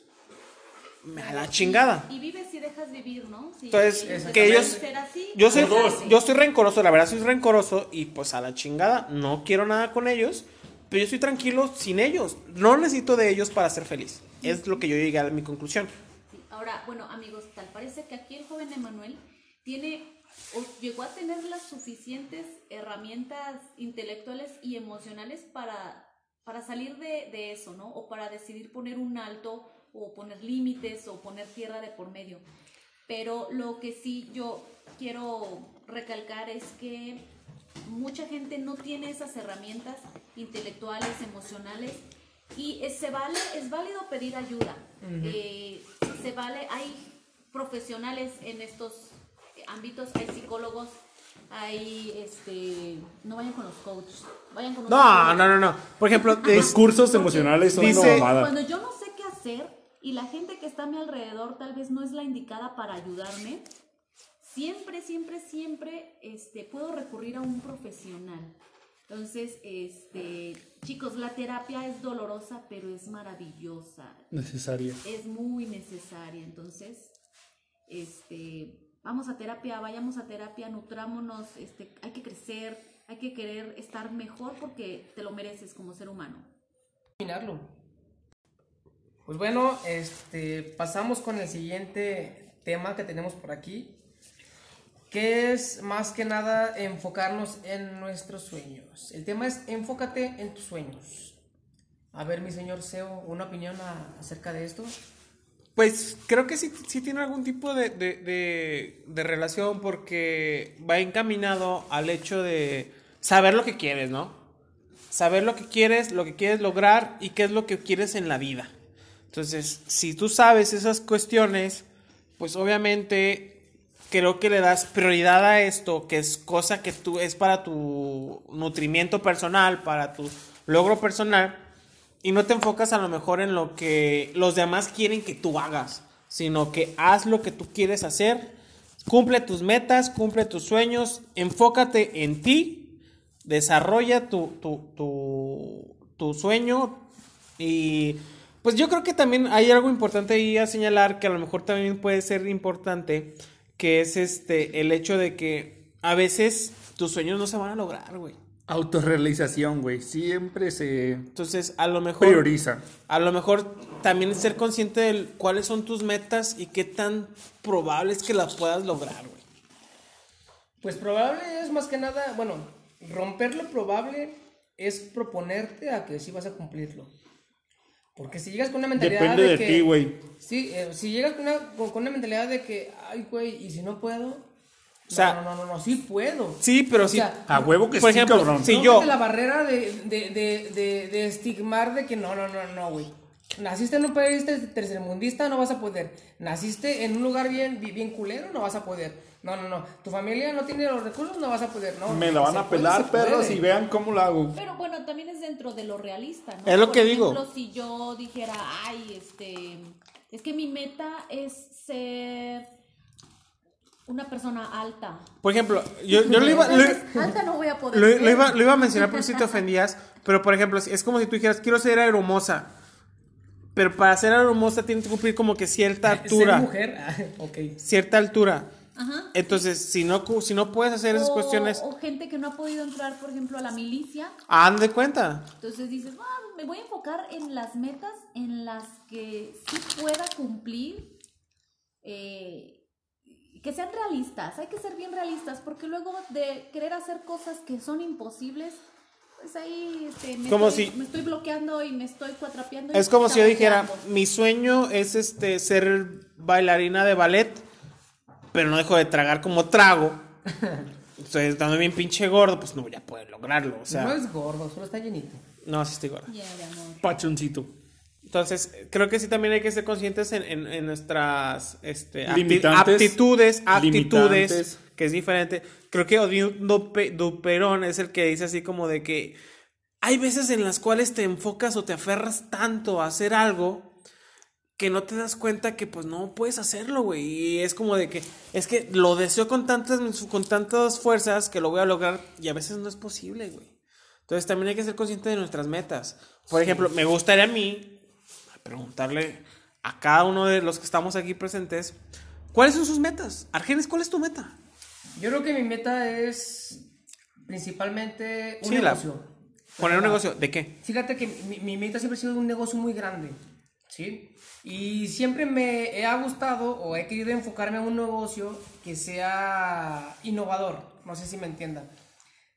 Speaker 2: me a la chingada.
Speaker 4: Y vives y dejas vivir, ¿no? Si
Speaker 2: Entonces, que ellos-
Speaker 4: así,
Speaker 2: Yo soy, yo soy rencoroso, la verdad soy rencoroso y pues a la chingada no quiero nada con ellos, pero yo estoy tranquilo sin ellos. No necesito de ellos para ser feliz. Es lo que yo llegué a mi conclusión.
Speaker 4: Sí. Ahora, bueno, amigos, tal parece que aquí el joven Emanuel tiene o llegó a tener las suficientes herramientas intelectuales y emocionales para, para salir de, de eso, ¿no? O para decidir poner un alto o poner límites o poner tierra de por medio. Pero lo que sí yo quiero recalcar es que mucha gente no tiene esas herramientas intelectuales, emocionales y es, se vale, es válido pedir ayuda. Eh, se vale, hay profesionales en estos ámbitos, hay psicólogos, hay este, no vayan con los coaches, vayan con
Speaker 2: No, no, no, no. Por ejemplo,
Speaker 5: Los
Speaker 2: es-
Speaker 5: cursos emocionales son
Speaker 2: Dice-
Speaker 5: una mamada.
Speaker 4: Cuando yo no sé qué hacer y la gente que está a mi alrededor tal vez no es la indicada para ayudarme, siempre, siempre, siempre este, puedo recurrir a un profesional. Entonces, este, chicos, la terapia es dolorosa, pero es maravillosa,
Speaker 5: Necesaria.
Speaker 4: es muy necesaria. Entonces, este, vamos a terapia, vayamos a terapia, nutrámonos, este, hay que crecer, hay que querer estar mejor porque te lo mereces como ser humano.
Speaker 3: Imaginarlo. Pues bueno, este, pasamos con el siguiente tema que tenemos por aquí, que es más que nada enfocarnos en nuestros sueños. El tema es enfócate en tus sueños. A ver, mi señor Seo, una opinión a- acerca de esto.
Speaker 2: Pues creo que sí, sí tiene algún tipo de, de- de- relación porque va encaminado al hecho de saber lo que quieres, ¿no? Saber lo que quieres, lo que quieres lograr y qué es lo que quieres en la vida. Entonces, si tú sabes esas cuestiones, pues obviamente creo que le das prioridad a esto, que es cosa que tú es para tu nutrimiento personal, para tu logro personal, y no te enfocas a lo mejor en lo que los demás quieren que tú hagas, sino que haz lo que tú quieres hacer, cumple tus metas, cumple tus sueños, enfócate en ti, desarrolla tu, tu, tu, tu sueño y pues yo creo que también hay algo importante ahí a señalar que a lo mejor también puede ser importante, que es este el hecho de que a veces tus sueños no se van a lograr, güey.
Speaker 5: Autorrealización, güey. Siempre se
Speaker 2: Entonces, a lo mejor
Speaker 5: prioriza.
Speaker 2: A lo mejor también ser consciente de cuáles son tus metas y qué tan probable es que las puedas lograr, güey.
Speaker 3: Pues probable es más que nada, bueno, romper lo probable es proponerte a que sí vas a cumplirlo. Porque si llegas con una mentalidad
Speaker 5: Depende
Speaker 3: de,
Speaker 5: de
Speaker 3: que...
Speaker 5: ti, güey.
Speaker 3: Sí, eh, si llegas con una, con, con una mentalidad de que, ay, güey, ¿y si no puedo?
Speaker 2: O sea-
Speaker 3: no, no, no, no, sí puedo.
Speaker 2: Sí, pero
Speaker 3: O
Speaker 2: sí.
Speaker 3: sea,
Speaker 5: A huevo que
Speaker 2: por
Speaker 5: sí,
Speaker 2: ejemplo,
Speaker 5: cabrón.
Speaker 2: si
Speaker 3: no
Speaker 2: yo.
Speaker 3: la barrera de, de, de, de, de estigmar de que no, no, no, no, güey. Naciste en un país ter- tercermundista, no vas a poder. Naciste en un lugar bien, bi- bien culero, no vas a poder. No, no, no. Tu familia no tiene los recursos, no vas a poder. No,
Speaker 5: Me la van a pelar, perros, y vean cómo la hago.
Speaker 4: Pero bueno, también es dentro de lo realista, ¿no?
Speaker 2: Es lo
Speaker 4: Por
Speaker 2: que digo.
Speaker 4: ejemplo, si yo dijera, ay, este, es que mi meta es ser una persona alta.
Speaker 2: Por ejemplo, yo, yo lo iba... lo-
Speaker 4: alta no voy a poder
Speaker 2: Lo, iba, lo iba a mencionar por si te ofendías, pero por ejemplo, es como si tú dijeras, quiero ser aeromosa. Pero para ser aeromosa tienes que cumplir como que cierta altura.
Speaker 3: Ser mujer, ah, ok.
Speaker 2: Cierta altura.
Speaker 4: Ajá.
Speaker 2: Entonces, si no, si no puedes hacer esas
Speaker 4: o,
Speaker 2: cuestiones,
Speaker 4: o gente que no ha podido entrar, por ejemplo, a la milicia.
Speaker 2: haz de cuenta.
Speaker 4: Entonces dices, "Ah, me voy a enfocar en las metas en las que sí pueda cumplir, eh, que sean realistas. Hay que ser bien realistas, porque luego de querer hacer cosas que son imposibles, pues ahí este, me,
Speaker 2: Como
Speaker 4: estoy,
Speaker 2: si-
Speaker 4: me estoy bloqueando y me estoy cuatrapeando.
Speaker 2: Es como si yo dijera, mi sueño es este ser bailarina de ballet, pero no dejo de tragar como trago. Entonces, estando bien pinche gordo, pues no voy a poder lograrlo. O sea,
Speaker 3: no es gordo, solo está llenito.
Speaker 2: no, sí estoy gordo.
Speaker 4: Amor.
Speaker 5: Pachoncito.
Speaker 2: Entonces, creo que sí también hay que ser conscientes en, en- en nuestras este, aptitudes,
Speaker 5: Limitantes.
Speaker 2: que es diferente. Creo que Odín Dupe- Duperón es el que dice así como de que hay veces en las cuales te enfocas o te aferras tanto a hacer algo que no te das cuenta que pues no puedes hacerlo, güey. Y es como de que es que lo deseo con tantas con tantas fuerzas que lo voy a lograr y a veces no es posible, güey. Entonces también hay que ser consciente de nuestras metas. Por ejemplo, me gustaría a mí preguntarle a cada uno de los que estamos aquí presentes, ¿cuáles son sus metas? Argenis, ¿cuál es tu meta?
Speaker 3: Yo creo que mi meta es principalmente un
Speaker 2: Sí, la-
Speaker 3: negocio.
Speaker 2: Poner un
Speaker 3: La-
Speaker 2: negocio, ¿de qué?
Speaker 3: Fíjate que mi, mi meta siempre ha sido un negocio muy grande, ¿sí? Y siempre me ha gustado o he querido enfocarme en un negocio que sea innovador, no sé si me entiendan.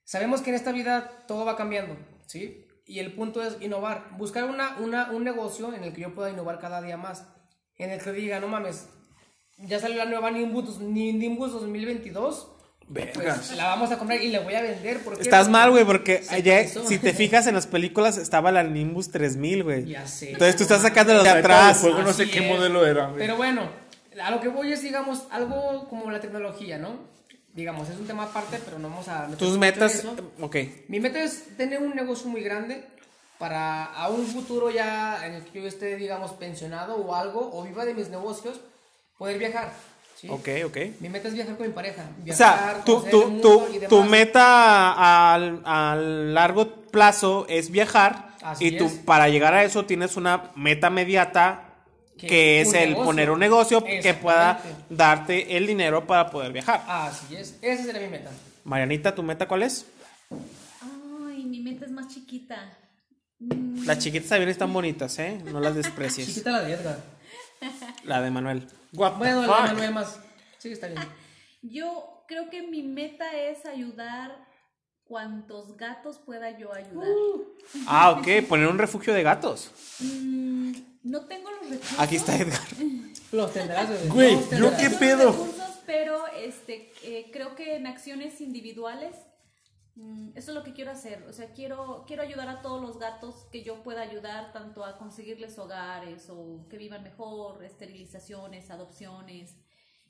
Speaker 3: Sabemos que en esta vida todo va cambiando, ¿sí? Y el punto es innovar, buscar una, una, un negocio en el que yo pueda innovar cada día más, en el que diga, no mames, ya salió la nueva Nimbus, Nimbus 2022,
Speaker 2: Vergas.
Speaker 3: pues la vamos a comprar y la voy a vender. ¿por qué?
Speaker 2: Estás
Speaker 3: Porque
Speaker 2: mal, güey, porque allá,
Speaker 3: pasó.
Speaker 2: si te fijas en las películas, estaba la Nimbus 3000, güey.
Speaker 3: Ya sé.
Speaker 2: Entonces tú estás sacándolo de atrás.
Speaker 5: el juego no sé qué
Speaker 3: es.
Speaker 5: modelo era. güey.
Speaker 3: Pero bueno, a lo que voy es, digamos, algo como la tecnología, ¿no? Digamos, es un tema aparte, pero no vamos a...
Speaker 2: Tus metas, ok.
Speaker 3: Mi meta es tener un negocio muy grande para a un futuro ya en el que yo esté, digamos, pensionado o algo, o viva de mis negocios, poder viajar. ¿sí?
Speaker 2: Ok, ok.
Speaker 3: Mi meta es viajar con mi pareja.
Speaker 2: O
Speaker 3: Viajar,
Speaker 2: sea, tu, tu, tu, tu meta al, a largo plazo es viajar
Speaker 3: Así
Speaker 2: y tú para llegar a eso tienes una meta inmediata que,
Speaker 3: Que
Speaker 2: es el
Speaker 3: negocio.
Speaker 2: poner un negocio que pueda darte el dinero para poder viajar.
Speaker 3: Así es, esa sería mi meta.
Speaker 2: Marianita, ¿tu meta cuál es?
Speaker 4: Ay, mi meta es más chiquita. Mm,
Speaker 2: Las chiquitas también están bonitas, ¿eh? No las desprecies.
Speaker 3: Chiquita la de Edgar.
Speaker 2: La de Manuel.
Speaker 3: Bueno, la de Manuel más. Sí, está bien.
Speaker 4: Yo creo que mi meta es ayudar cuantos gatos pueda yo ayudar.
Speaker 2: Ah, ok, poner un refugio de gatos.
Speaker 4: Mm, no tengo los recursos.
Speaker 2: Aquí está Edgar.
Speaker 3: Los tendrás, bebé.
Speaker 5: Güey,
Speaker 3: los
Speaker 5: ¿yo qué
Speaker 4: Tengo
Speaker 5: pedo?
Speaker 4: los recursos, pero este, eh, creo que en acciones individuales mm, eso es lo que quiero hacer. O sea, quiero, quiero ayudar a todos los gatos que yo pueda ayudar, tanto a conseguirles hogares o que vivan mejor, esterilizaciones, adopciones.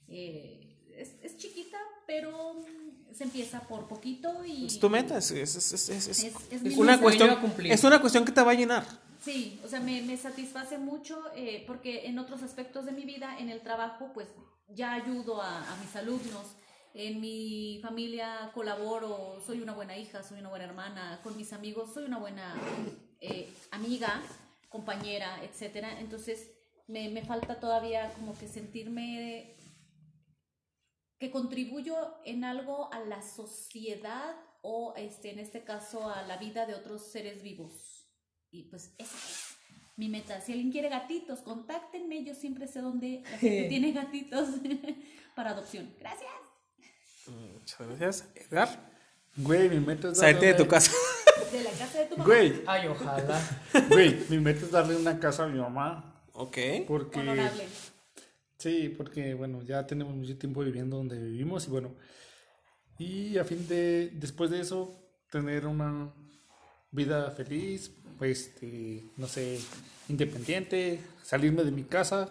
Speaker 4: Eh, es, es chiquita, pero mm, se empieza por poquito y...
Speaker 2: Es tu meta, es, es, es, es- es-
Speaker 4: Es- es
Speaker 2: es
Speaker 4: mi
Speaker 2: una cuestión,
Speaker 3: a cumplir.
Speaker 2: es una cuestión que te va a llenar.
Speaker 4: Sí, o sea, me, me satisface mucho eh, porque en otros aspectos de mi vida, en el trabajo, pues ya ayudo a, mis alumnos. En mi familia colaboro, soy una buena hija, soy una buena hermana, con mis amigos soy una buena eh, amiga, compañera, etcétera. Entonces me, me falta todavía como que sentirme que contribuyo en algo a la sociedad o este, en este caso a la vida de otros seres vivos. Y pues esa es mi meta. Si alguien quiere gatitos, contáctenme. Yo siempre sé dónde la gente tiene gatitos para adopción. Gracias.
Speaker 2: Muchas gracias, Edgar.
Speaker 5: Güey, mi meta es
Speaker 2: Salirte de tu casa.
Speaker 4: De la casa de tu mamá.
Speaker 5: Güey,
Speaker 3: Ay, ojalá.
Speaker 5: güey, mi meta es darle una casa a mi mamá.
Speaker 2: Ok.
Speaker 5: Porque.
Speaker 4: Honorable.
Speaker 5: Sí, porque bueno, ya tenemos mucho tiempo viviendo donde vivimos y bueno, y a fin de, después de eso, tener una, vida feliz, pues, este, no sé, independiente, salirme de mi casa,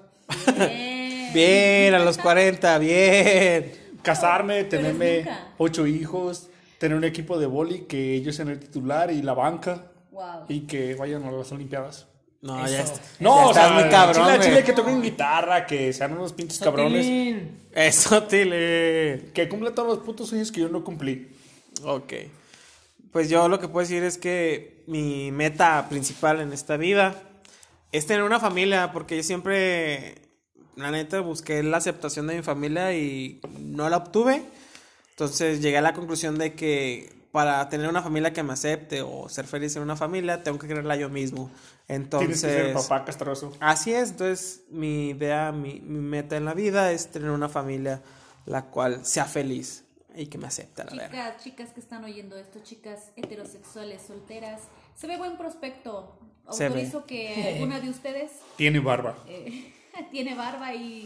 Speaker 4: Bien.
Speaker 2: Bien, a los 40, bien.
Speaker 5: casarme, tenerme ocho hijos, tener un equipo de boli que ellos sean el titular y la banca
Speaker 4: Wow.
Speaker 5: y que vayan a las Olimpiadas.
Speaker 2: No,
Speaker 3: Eso.
Speaker 2: ya, está-
Speaker 5: No,
Speaker 2: ya
Speaker 5: o
Speaker 2: estás
Speaker 5: sea,
Speaker 2: muy cabrón,
Speaker 5: chile, chile que toquen guitarra, que sean unos pinches cabrones.
Speaker 2: Eso, Tile.
Speaker 5: que cumplan todos los putos sueños que yo no cumplí.
Speaker 2: Ok. Pues yo lo que puedo decir es que mi meta principal en esta vida es tener una familia, porque yo siempre, la neta, busqué la aceptación de mi familia y no la obtuve. Entonces llegué a la conclusión de que para tener una familia que me acepte o ser feliz en una familia, tengo que creerla yo mismo. Entonces,
Speaker 5: Tienes que ser papá castroso.
Speaker 2: Así es, entonces mi idea, mi, mi meta en la vida es tener una familia la cual sea feliz y que me acepte, la verdad.
Speaker 4: Chicas, chicas que están oyendo esto, chicas heterosexuales, solteras, se ve buen prospecto. Autorizo que alguna de ustedes
Speaker 5: Tiene barba.
Speaker 4: eh, tiene barba y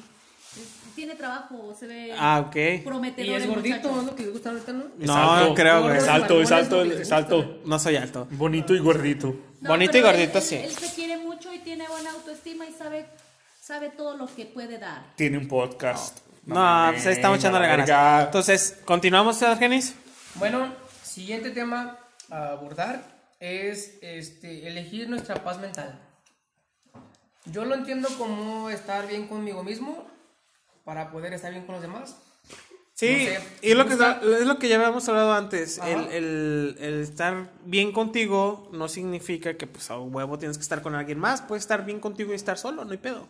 Speaker 4: es- tiene trabajo, se ve
Speaker 2: Ah, ok.
Speaker 4: prometedor.
Speaker 3: Y es gordito,
Speaker 4: muchacho.
Speaker 3: ¿no? Lo que le gusta ahorita, ¿no?
Speaker 2: No,
Speaker 5: alto.
Speaker 2: creo, güey.
Speaker 5: Es alto, es alto, es alto.
Speaker 2: No soy alto.
Speaker 5: Bonito y gordito.
Speaker 4: No,
Speaker 2: Bonito y gordito,
Speaker 4: él-
Speaker 2: sí.
Speaker 4: Él, se quiere mucho y tiene buena autoestima y sabe, sabe todo lo que puede dar.
Speaker 5: Tiene un podcast.
Speaker 2: No,
Speaker 5: mames,
Speaker 2: pues estamos echándole
Speaker 5: la
Speaker 2: ganas.
Speaker 5: verga.
Speaker 2: Entonces, ¿continuamos, Argenis?
Speaker 3: Bueno, siguiente tema a abordar es este, elegir nuestra paz mental. Yo lo entiendo como estar bien conmigo mismo para poder estar bien con los demás.
Speaker 2: Sí,
Speaker 3: No sé,
Speaker 2: y es lo, que, es lo que ya habíamos hablado antes. El- el estar bien contigo no significa que, pues, a huevo tienes que estar con alguien más. Puedes estar bien contigo y estar solo, no hay pedo.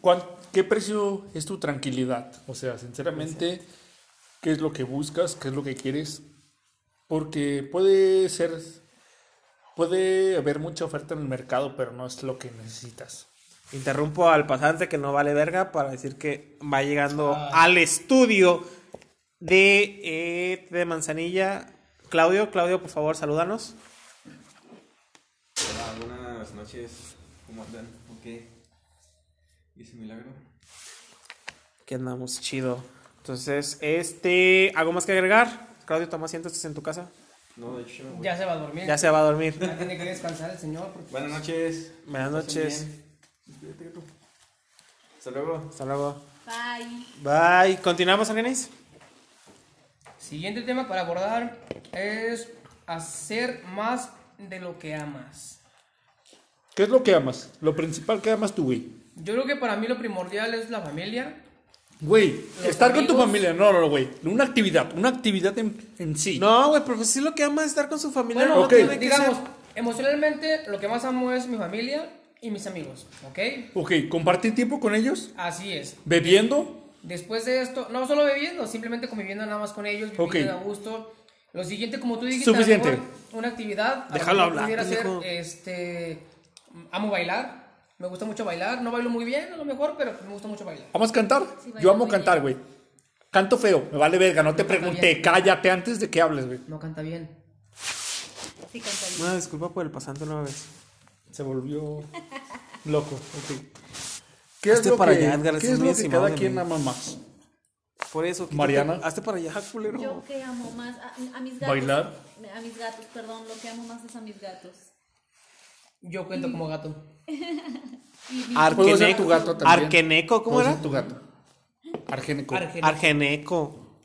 Speaker 5: ¿Cuán- ¿Qué precio es tu tranquilidad? O sea, sinceramente, ¿qué es lo que buscas? ¿Qué es lo que quieres? Porque puede ser, puede haber mucha oferta en el mercado, pero no es lo que necesitas.
Speaker 2: Interrumpo al pasante que no vale verga para decir que va llegando al estudio de, eh, de Manzanilla. Claudio, Claudio, por favor, salúdanos.
Speaker 6: Hola, buenas noches. ¿Cómo andan? Ok. ¿Y ese milagro?
Speaker 2: Que andamos chido. Entonces, este, ¿algo más que agregar? Claudio, toma asiento, estás en tu casa.
Speaker 6: No, de hecho yo me voy.
Speaker 3: Ya se va a dormir.
Speaker 2: Ya se va a dormir.
Speaker 3: Ya tiene que descansar el señor. porque-
Speaker 6: Buenas noches.
Speaker 2: Buenas noches.
Speaker 6: gato. Hasta luego.
Speaker 2: Hasta luego.
Speaker 4: Bye.
Speaker 2: Bye. ¿Continuamos, Argenis?
Speaker 3: Siguiente tema para abordar es hacer más de lo que amas.
Speaker 5: ¿Qué es lo que amas? Lo principal que amas tú, güey.
Speaker 3: Yo creo que para mí lo primordial es la familia.
Speaker 5: Güey, estar con tu
Speaker 3: amigos.
Speaker 5: familia. No, no, no, güey. Una actividad, una actividad en, en sí.
Speaker 2: No, güey, pero pues sí lo que ama es estar con su familia.
Speaker 3: Bueno,
Speaker 2: no
Speaker 5: ok.
Speaker 2: tiene que
Speaker 3: digamos,
Speaker 2: ser-
Speaker 3: emocionalmente lo que más amo es mi familia y mis amigos, ¿ok?
Speaker 5: Ok, compartir tiempo con ellos,
Speaker 3: Así es.
Speaker 5: bebiendo.
Speaker 3: Después de esto, no solo bebiendo, simplemente conviviendo nada más con ellos, viviendo
Speaker 5: Ok.
Speaker 3: a gusto. Lo siguiente, como tú dijiste,
Speaker 5: Suficiente.
Speaker 3: una actividad.
Speaker 2: Déjalo hablar,
Speaker 3: pudiera ser, este, amo bailar. Me gusta mucho bailar. No bailo muy bien, a lo mejor, pero me gusta mucho bailar.
Speaker 5: ¿Vamos a cantar?
Speaker 4: Sí,
Speaker 5: Yo amo cantar, güey. Canto feo, me vale verga, no te pregunté,
Speaker 3: bien.
Speaker 5: cállate antes de que hables, güey.
Speaker 3: No canta bien.
Speaker 4: Sí, canta bien.
Speaker 2: Una disculpa por el pasante una vez.
Speaker 5: Se volvió loco, ok. ¿Qué es
Speaker 2: Hazte
Speaker 5: lo
Speaker 2: para
Speaker 5: que,
Speaker 2: allá, Edgar,
Speaker 5: ¿qué es lo que cada quien ama más?
Speaker 2: Por eso.
Speaker 5: Mariana.
Speaker 2: Hazte para allá, culero.
Speaker 4: Yo que amo más a, a mis gatos.
Speaker 5: Bailar.
Speaker 4: A mis gatos, perdón. Lo que amo más es a mis gatos.
Speaker 3: Yo cuento como gato.
Speaker 5: Puedo ser
Speaker 2: Arqueneco.
Speaker 5: tu gato también.
Speaker 2: Arqueneco, ¿cómo era?
Speaker 5: ser tu gato.
Speaker 3: Argel.
Speaker 2: Argeneco.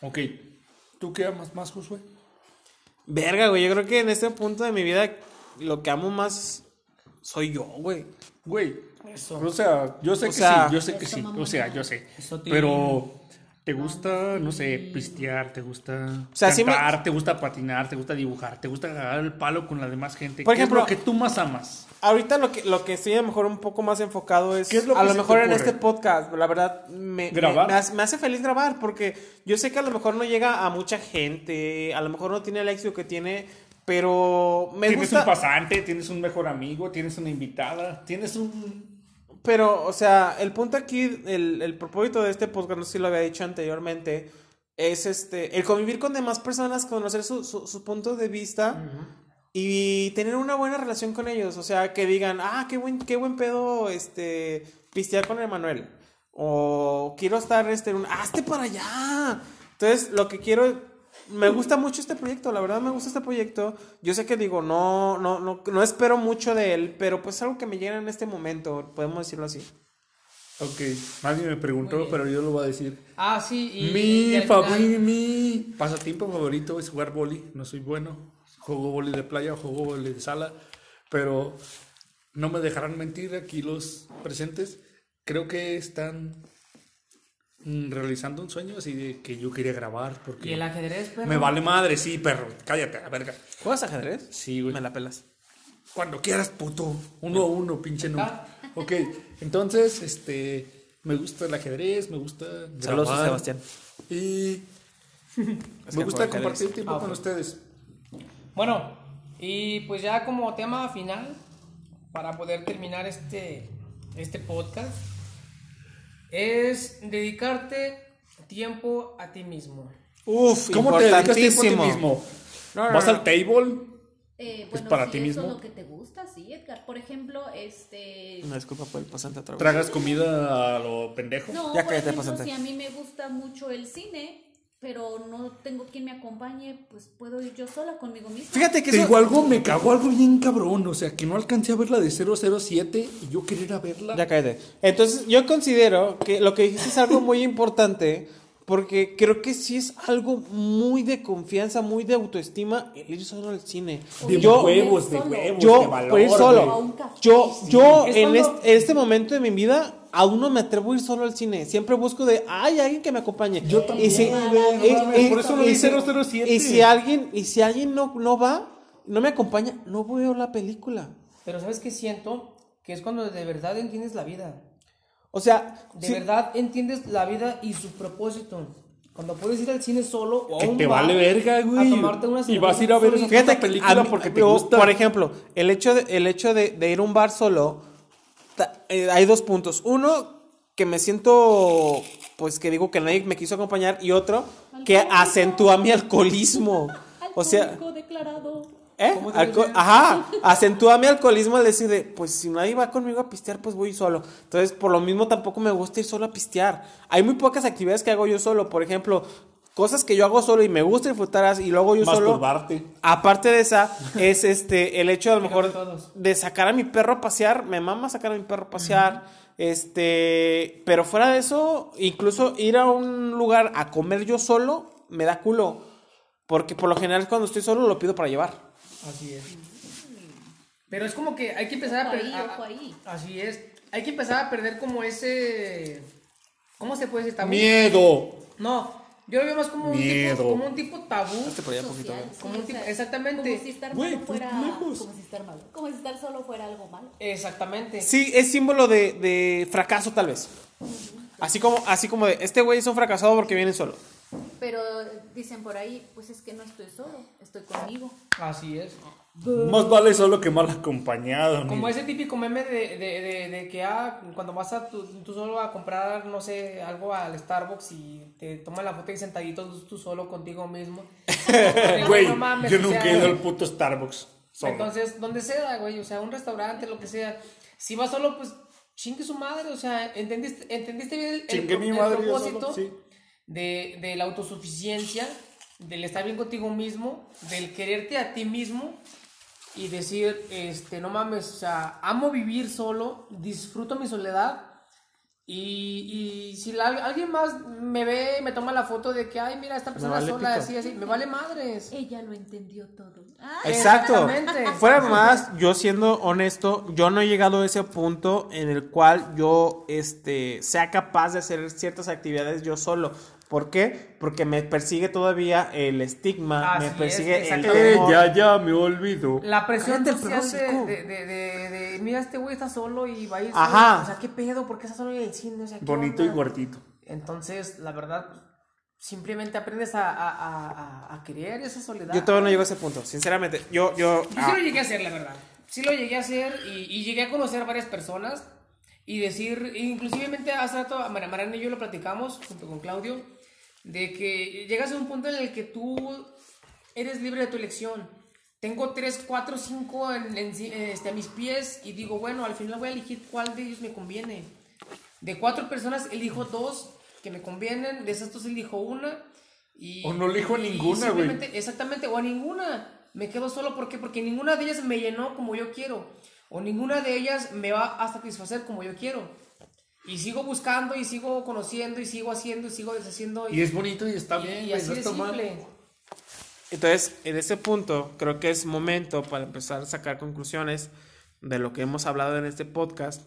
Speaker 5: Ok. ¿Tú qué amas más, Josué?
Speaker 2: Verga, güey. Yo creo que en este punto de mi vida lo que amo más soy yo, güey.
Speaker 5: Güey.
Speaker 3: Eso.
Speaker 5: O sea, yo sé
Speaker 2: O
Speaker 5: que
Speaker 2: sea-
Speaker 5: sí, yo sé que sí. O sea, yo sé. Pero te gusta, no sé, pistear, te gusta
Speaker 2: sea, sí me-
Speaker 5: cantar, te gusta patinar, te gusta dibujar, te gusta agarrar el palo con la demás gente.
Speaker 2: Por
Speaker 5: ¿Qué
Speaker 2: ejemplo-
Speaker 5: es lo que tú más amas?
Speaker 2: Ahorita lo que, lo que estoy a lo mejor un poco más enfocado es,
Speaker 5: ¿Qué es lo
Speaker 2: a
Speaker 5: que
Speaker 2: lo
Speaker 5: se te
Speaker 2: mejor en este podcast, la verdad me,
Speaker 5: ¿Grabar?
Speaker 2: me, me hace, me hace feliz grabar porque yo sé que a lo mejor no llega a mucha gente, a lo mejor no tiene el éxito que tiene, pero me
Speaker 5: tienes
Speaker 2: gusta,
Speaker 5: un pasante, tienes un mejor amigo, tienes una invitada, tienes un...
Speaker 2: pero o sea, el punto aquí, el, el propósito de este podcast, no sé si lo había dicho anteriormente, es este, el convivir con demás personas, conocer su, su, su punto de vista. Y tener una buena relación con ellos, o sea, que digan, ah, qué buen, qué buen pedo, este, pistear con Emanuel. O quiero estar, este, un, hazte para allá. Entonces, lo que quiero me gusta mucho este proyecto, la verdad me gusta este proyecto. Yo sé que digo, no, no, no, no espero mucho de él, pero pues es algo que me llega en este momento, podemos decirlo así.
Speaker 5: Ok, nadie me preguntó, pero yo lo voy a decir.
Speaker 3: Ah, sí. Y,
Speaker 5: mi, mi pasatiempo favorito es jugar boli. No soy bueno. Juego boli de playa, juego boli de sala. Pero no me dejarán mentir aquí los presentes. Creo que están realizando un sueño así de que yo quería grabar. Porque
Speaker 3: Y el ajedrez, perro.
Speaker 5: me vale madre, sí, perro. Cállate, a verga.
Speaker 2: ¿Juegas ajedrez?
Speaker 5: Sí, güey.
Speaker 2: Me la pelas.
Speaker 5: Cuando quieras, puto. Uno a uno, pinche no. Ok, entonces, este, me gusta el ajedrez, me gusta
Speaker 2: Saludos a. Sebastián.
Speaker 5: Y me gusta compartir tiempo
Speaker 3: Ah,
Speaker 5: con ustedes.
Speaker 3: Bueno, y pues ya como tema final, para poder terminar este, este podcast, es dedicarte tiempo a ti mismo.
Speaker 2: Uf,
Speaker 5: ¿Cómo te dedicas tiempo a ti mismo?
Speaker 2: No, no,
Speaker 5: ¿Vas
Speaker 2: no.
Speaker 5: al table?
Speaker 4: Eh,
Speaker 5: ¿Es
Speaker 4: bueno,
Speaker 5: para
Speaker 4: si
Speaker 5: ti
Speaker 4: eso
Speaker 5: mismo?
Speaker 4: es lo que te gusta, sí, Edgar. Por ejemplo, este...
Speaker 2: Una disculpa por el pasante.
Speaker 5: ¿Tragas comida a lo pendejo?
Speaker 4: No,
Speaker 2: Ya
Speaker 4: por
Speaker 2: cállate,
Speaker 4: ejemplo,
Speaker 2: pasante.
Speaker 4: si a mí me gusta mucho el cine, pero no tengo quien me acompañe, pues puedo ir yo sola conmigo misma.
Speaker 2: Fíjate que
Speaker 5: Te
Speaker 2: eso...
Speaker 5: digo algo, me cagó algo bien cabrón. O sea, que no alcancé a ver la de 007 y yo quería ir a verla.
Speaker 2: Ya cállate. Entonces, yo considero que lo que dijiste es algo muy importante porque creo que sí es algo muy de confianza, muy de autoestima el ir solo al cine.
Speaker 5: De
Speaker 2: yo,
Speaker 5: huevos, de huevos, de
Speaker 2: yo
Speaker 5: valor.
Speaker 2: por ir solo. Yo, yo
Speaker 3: Es
Speaker 2: en, este, en este momento de mi vida aún no me atrevo a ir solo al cine. Siempre busco de, ay, alguien que me acompañe.
Speaker 5: Yo también,
Speaker 2: Y si,
Speaker 5: por eso no
Speaker 2: y
Speaker 5: vi
Speaker 2: si-
Speaker 5: 007.
Speaker 2: Y si alguien, y si alguien no, no va, no me acompaña, no veo la película.
Speaker 3: Pero ¿sabes qué siento? Que es cuando de verdad entiendes la vida.
Speaker 2: O sea,
Speaker 3: De verdad entiendes la vida y su propósito. Cuando puedes ir al cine solo o a
Speaker 5: Que
Speaker 3: un
Speaker 5: te
Speaker 3: bar
Speaker 5: vale verga, güey.
Speaker 3: A tomarte una
Speaker 5: Y vas a ir a ver esa película
Speaker 2: mí-
Speaker 5: porque te
Speaker 2: yo,
Speaker 5: gusta.
Speaker 2: Por ejemplo, el hecho de, el hecho de, de ir a un bar solo, eh, hay dos puntos. Uno, que me siento, pues que digo que nadie me quiso acompañar, y otro, que acentúa mi alcoholismo. O sea,
Speaker 4: declarado.
Speaker 2: ¿eh? Ajá, acentúa mi alcoholismo al decir de, pues si nadie va conmigo a pistear, pues voy solo. Entonces, por lo mismo tampoco me gusta ir solo a pistear. Hay muy pocas actividades que hago yo solo, por ejemplo, cosas que yo hago solo y me gusta disfrutar y luego yo solo.
Speaker 5: Masturbarte.
Speaker 2: Aparte de esa, es este el hecho a lo mejor de sacar a mi perro a pasear. Me mama sacar a mi perro a pasear. Este, pero fuera de eso, incluso ir a un lugar a comer yo solo me da culo. Porque por lo general cuando estoy solo lo pido para llevar.
Speaker 3: Así es. Pero es como que hay que empezar a perder. Así es. Hay que empezar a perder como ese. ¿Cómo se puede decir? Tabú.
Speaker 5: Miedo.
Speaker 3: No, yo lo veo más como un,
Speaker 5: Miedo.
Speaker 3: tipo, como un tipo tabú.
Speaker 2: por allá poquito,
Speaker 4: Social,
Speaker 2: güey.
Speaker 3: Como
Speaker 4: sí,
Speaker 3: un
Speaker 4: o
Speaker 3: tipo-
Speaker 4: sea,
Speaker 3: exactamente.
Speaker 4: Como si estar
Speaker 5: Güey,
Speaker 4: malo
Speaker 5: pues,
Speaker 4: fuera.
Speaker 5: lejos.
Speaker 4: Como si estar malo. Como si estar solo fuera algo malo.
Speaker 3: Exactamente.
Speaker 2: Sí, es símbolo de, de fracaso tal vez. Así como, así como de, este güey es un fracasado porque viene solo.
Speaker 4: Pero dicen por ahí, pues es que no estoy solo, estoy conmigo.
Speaker 3: Así es.
Speaker 5: Más vale solo que mal acompañado.
Speaker 3: Como ese típico meme de, de, de, de que ah, cuando vas a tu, tú solo a comprar, no sé, algo al Starbucks y te toman la foto y sentadito tú, solo contigo mismo.
Speaker 5: Güey,
Speaker 3: No mames,
Speaker 5: yo nunca he ido al puto Starbucks. Solo.
Speaker 3: Entonces, donde sea, güey, o sea, un restaurante, lo que sea. Si vas solo, pues chingue su madre, o sea, ¿entendiste, entendiste bien el, el
Speaker 5: mi madre
Speaker 3: propósito
Speaker 5: solo, sí.
Speaker 3: de, de la autosuficiencia, del estar bien contigo mismo, del quererte a ti mismo y decir, este, no mames, o sea, amo vivir solo, disfruto mi soledad. Y, y si la- alguien más me ve, me toma la foto de que, ay, mira, esta persona
Speaker 2: vale
Speaker 3: sola,
Speaker 2: pito.
Speaker 3: así, así, me vale madres.
Speaker 4: Ella lo entendió todo. Ah,
Speaker 2: Exacto. Fuera más, yo siendo honesto, yo no he llegado a ese punto en el cual yo este, sea capaz de hacer ciertas actividades yo solo. ¿Por qué? Porque me persigue todavía el estigma,
Speaker 3: Así
Speaker 2: me
Speaker 3: es,
Speaker 2: persigue el
Speaker 3: exactamente.
Speaker 5: Eh,
Speaker 2: temor.
Speaker 5: ya, ya, me olvido.
Speaker 3: La presión
Speaker 2: Cállate el
Speaker 3: social de, de, de, de- de, mira, este güey está solo y va a ir solo.
Speaker 2: Ajá.
Speaker 3: O sea, ¿qué pedo? ¿Por qué está solo en el cine? O sea, ¿qué
Speaker 5: Bonito y
Speaker 3: onda?
Speaker 5: gordito.
Speaker 3: Entonces, la verdad, simplemente aprendes a, a, a, a- querer esa soledad.
Speaker 2: Yo todavía no llego a ese punto, sinceramente. Yo, yo,
Speaker 3: Yo
Speaker 2: ah,
Speaker 3: sí lo llegué a hacer, la verdad. Sí lo llegué a hacer y, y llegué a conocer varias personas y decir, inclusivemente hace rato, Mariana y yo lo platicamos junto con Claudio, de que llegas a un punto en el que tú eres libre de tu elección. Tengo tres, cuatro, cinco en, en- este, a mis pies y digo, bueno, al final voy a elegir cuál de ellos me conviene. De cuatro personas elijo dos que me convienen, de esas dos elijo una Y,
Speaker 5: O no elijo
Speaker 3: y
Speaker 5: ninguna, güey.
Speaker 3: Exactamente, o a ninguna. Me quedo solo ¿por qué? porque ninguna de ellas me llenó como yo quiero. O ninguna de ellas me va a satisfacer como yo quiero. Y sigo buscando y sigo conociendo y sigo haciendo y sigo deshaciendo.
Speaker 5: Y es bonito y está
Speaker 3: y-
Speaker 5: bien,
Speaker 3: y
Speaker 5: güey,
Speaker 3: así
Speaker 5: no
Speaker 3: de
Speaker 5: mal.
Speaker 3: simple.
Speaker 2: Entonces, en ese punto, creo que es momento para empezar a sacar conclusiones de lo que hemos hablado en este podcast,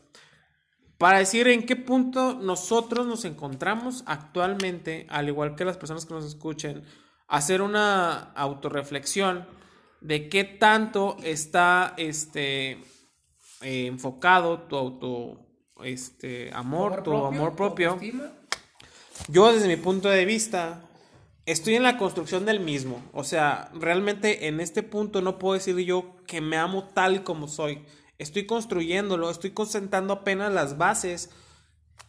Speaker 2: para decir en qué punto nosotros nos encontramos actualmente, al igual que las personas que nos escuchen, hacer una autorreflexión de qué tanto está este, eh, enfocado tu auto este, amor, tu amor
Speaker 3: tu
Speaker 2: propio.
Speaker 3: autoestima.
Speaker 2: Yo desde mi punto de vista estoy en la construcción del mismo. O sea, realmente en este punto no puedo decir yo que me amo tal como soy. Estoy construyéndolo, estoy concentrando apenas las bases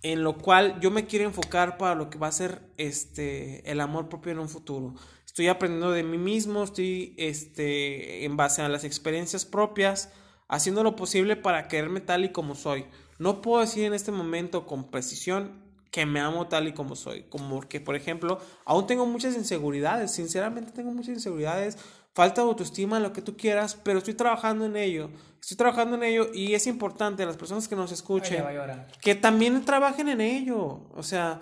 Speaker 2: en lo cual yo me quiero enfocar para lo que va a ser este el amor propio en un futuro. Estoy aprendiendo de mí mismo, estoy este en base a las experiencias propias, haciendo lo posible para quererme tal y como soy. No puedo decir en este momento con precisión que me amo tal y como soy, como que por ejemplo, aún tengo muchas inseguridades, sinceramente tengo muchas inseguridades, falta de autoestima, lo que tú quieras, pero estoy trabajando en ello. Estoy trabajando en ello y es importante a las personas que nos escuchen que también trabajen en ello. O sea,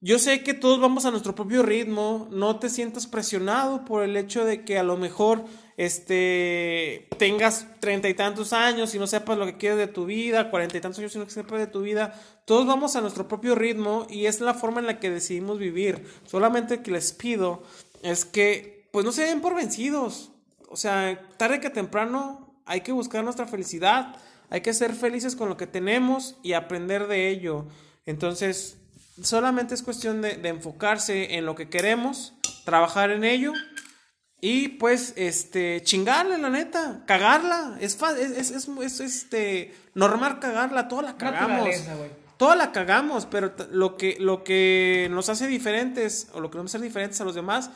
Speaker 2: yo sé que todos vamos a nuestro propio ritmo, no te sientas presionado por el hecho de que a lo mejor este tengas treinta y tantos años y no sepas lo que quieres de tu vida, cuarenta y tantos años y no sepas de tu vida. Todos vamos a nuestro propio ritmo y es la forma en la que decidimos vivir. Solamente que les pido es que pues no se den por vencidos. O sea, tarde que temprano hay que buscar nuestra felicidad, hay que ser felices con lo que tenemos y aprender de ello. Entonces, solamente es cuestión de, de enfocarse en lo que queremos, trabajar en ello y pues, este, chingarle, la neta, cagarla. Es, es, es, es- es, este, normal cagarla, toda la cagamos. Toda la cagamos, pero lo que, lo que nos hace diferentes, o lo que nos hace diferentes a los demás,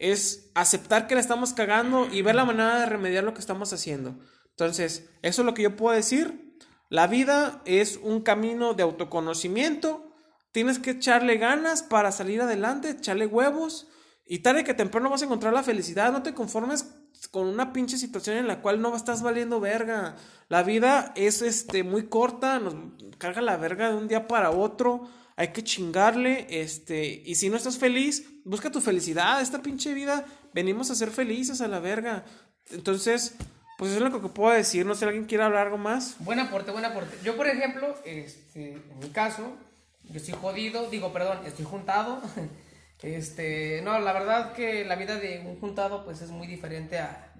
Speaker 2: es aceptar que la estamos cagando y ver la manera de remediar lo que estamos haciendo. Entonces, eso es lo que yo puedo decir. La vida es un camino de autoconocimiento. Tienes que echarle ganas para salir adelante, echarle huevos. Y tarde que temprano vas a encontrar la felicidad. No te conformes con una pinche situación en la cual no estás valiendo verga. La vida es este muy corta, nos carga la verga de un día para otro. Hay que chingarle, este, y si no estás feliz, busca tu felicidad. Esta pinche vida venimos a ser felices a la verga. Entonces, pues eso es lo que puedo decir. No sé alguien quiere hablar algo más.
Speaker 3: Buen aporte, buen aporte. Yo, por ejemplo, este, en mi caso, yo estoy jodido, digo, perdón, estoy juntado. Este, no, la verdad que la vida de un juntado, pues es muy diferente a,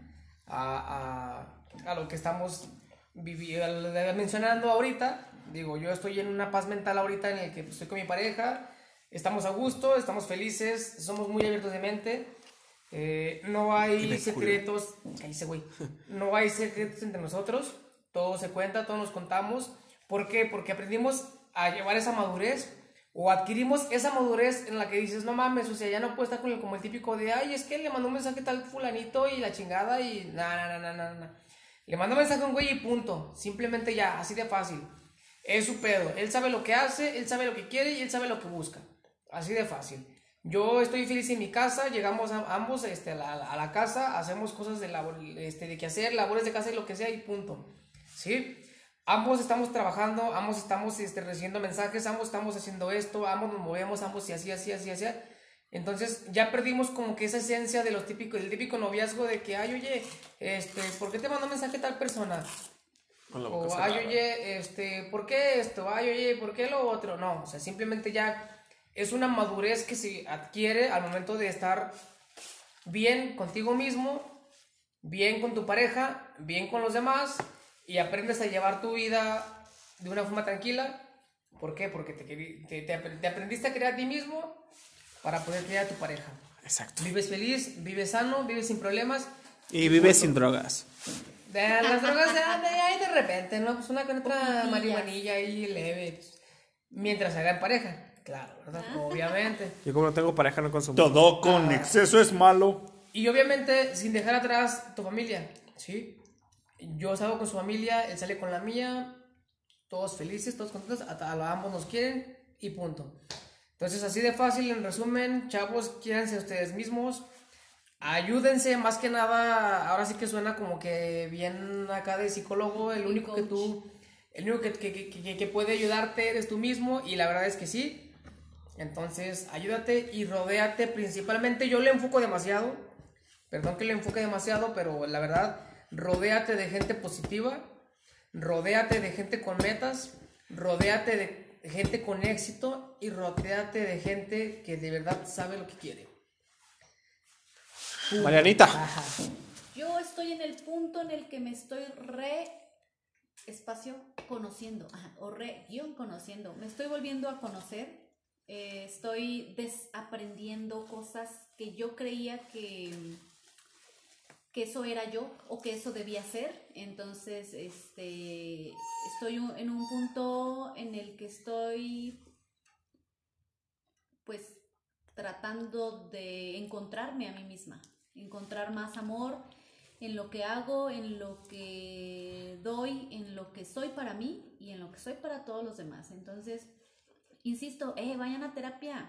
Speaker 3: a, a, a lo que estamos vivi- al- mencionando ahorita. Digo, yo estoy en una paz mental ahorita en el que pues, estoy con mi pareja, estamos a gusto, estamos felices, somos muy abiertos de mente. Eh, no hay secretos, cállese, güey. No hay secretos entre nosotros. Todo se cuenta, todo nos contamos. ¿Por qué? Porque aprendimos a llevar esa madurez o adquirimos esa madurez en la que dices, no mames, o sea, ya no puedo estar con el, como el típico de, ay, es que le mandó un mensaje tal fulanito y la chingada y nada, nada, nada, nada. Le mandó un mensaje a un güey y punto. Simplemente ya, así de fácil. Es su pedo. Él sabe lo que hace, él sabe lo que quiere y él sabe lo que busca. Así de fácil. Yo estoy feliz en mi casa, llegamos a- ambos este, a, la, a la casa, hacemos cosas de, labor, este, de que hacer, labores de casa y lo que sea y punto. ¿Sí? Ambos estamos trabajando, ambos estamos este, recibiendo mensajes, ambos estamos haciendo esto, ambos nos movemos, ambos y así, así, así, así. Entonces ya perdimos como que esa esencia de los típicos, del típico noviazgo de que, ay, oye, este, ¿por qué te mandó mensaje tal persona? O, ay, oye, este, ¿por qué esto? Ay, oye, ¿por qué lo otro? No, o sea, simplemente ya es una madurez que se adquiere al momento de estar bien contigo mismo, bien con tu pareja, bien con los demás y aprendes a llevar tu vida de una forma tranquila. ¿Por qué? Porque te, te, te apre- te aprendiste a crear a ti mismo para poder crear a tu pareja.
Speaker 2: Exacto.
Speaker 3: Vives feliz, vives sano, vives sin problemas.
Speaker 2: Y vive sin drogas.
Speaker 3: De las drogas de, de ahí de repente, ¿no? Pues una con otra marihuanilla ahí leve. pues, mientras se haga en pareja. Claro, ¿verdad? Obviamente.
Speaker 2: Yo como no tengo pareja no consumo.
Speaker 5: Todo con exceso es malo.
Speaker 3: Y obviamente sin dejar atrás tu familia, ¿sí? Yo salgo con su familia, él sale con la mía, todos felices, todos contentos, a, a ambos nos quieren y punto. Entonces, así de fácil, en resumen, chavos, quiéranse ustedes mismos. Ayúdense, más que nada, ahora sí que suena como que bien acá de psicólogo, el único que tú, el único que, que- que- que- que puede ayudarte eres tú mismo y la verdad es que sí. Entonces, ayúdate y rodéate principalmente, yo le enfoco demasiado, perdón que le enfoque demasiado, pero la verdad, rodéate de gente positiva, rodéate de gente con metas, rodéate de gente con éxito y rodéate de gente que de verdad sabe lo que quiere.
Speaker 2: Marianita.
Speaker 3: Ajá.
Speaker 4: Yo estoy en el punto en el que me estoy re espacio conociendo, ajá, o re guion conociendo. Me estoy volviendo a conocer. eh, estoy desaprendiendo cosas que yo creía que, que eso era yo o que eso debía ser. Entonces, este, estoy en un punto en el que estoy, pues, tratando de encontrarme a mí misma, encontrar más amor en lo que hago, en lo que doy, en lo que soy para mí y en lo que soy para todos los demás. Entonces, insisto, eh, vayan a terapia.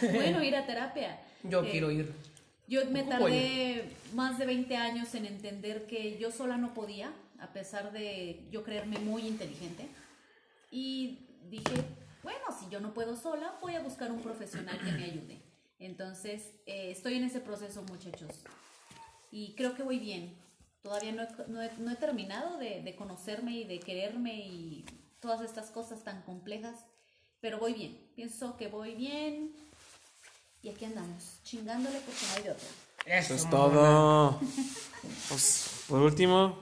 Speaker 4: Es bueno ir a terapia.
Speaker 3: Yo
Speaker 4: Eh,
Speaker 3: quiero ir.
Speaker 4: Yo me tardé más de 20 años en entender que yo sola no podía, a pesar de yo creerme muy inteligente. Y dije, bueno, si yo no puedo sola, voy a buscar un profesional que me ayude. Entonces, eh, estoy en ese proceso, muchachos. Y creo que voy bien. Todavía no he, no he- no he terminado de, de conocerme y de quererme y todas estas cosas tan complejas, pero voy bien. Pienso que voy bien. Y aquí andamos, chingándole porque no hay de otra.
Speaker 3: Eso
Speaker 2: Eso es todo. Pues, por último,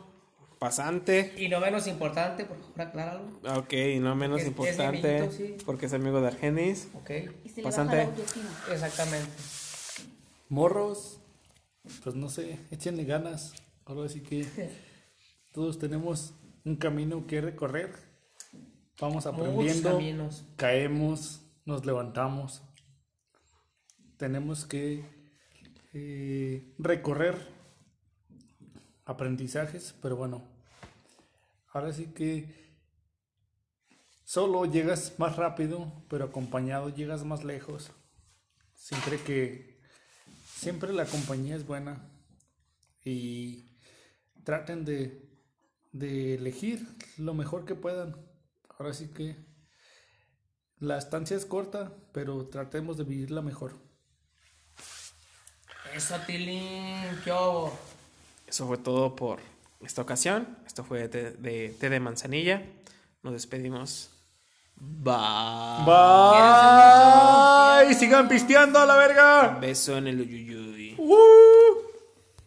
Speaker 2: pasante.
Speaker 3: Y no menos importante, por favor, acláralo.
Speaker 2: Ok, y no menos
Speaker 3: Es- es mi
Speaker 2: importante,
Speaker 3: amiguito, sí.
Speaker 2: porque es amigo de Argenis.
Speaker 3: Ok,
Speaker 4: Y se le
Speaker 2: Pasante.
Speaker 4: baja la autoestima.
Speaker 3: exactamente.
Speaker 5: Morros, pues no sé, échenle ganas. Ahora sí que todos tenemos un camino que recorrer. Vamos
Speaker 3: Muchos
Speaker 5: aprendiendo,
Speaker 3: caminos.
Speaker 5: caemos, nos levantamos. Tenemos que eh, recorrer aprendizajes, pero bueno, ahora sí que solo llegas más rápido, pero acompañado llegas más lejos. Siempre que siempre la compañía es buena y traten de, de elegir lo mejor que puedan. Ahora sí que la estancia es corta, pero tratemos de vivirla mejor.
Speaker 3: Eso, Tilín, ¿qué hubo?
Speaker 2: Eso fue todo por esta ocasión. Esto fue de, de té de manzanilla. Nos despedimos. Bye.
Speaker 5: Bye. Sigan pisteando a la verga.
Speaker 2: Beso en el uyuyuy.
Speaker 5: Uh.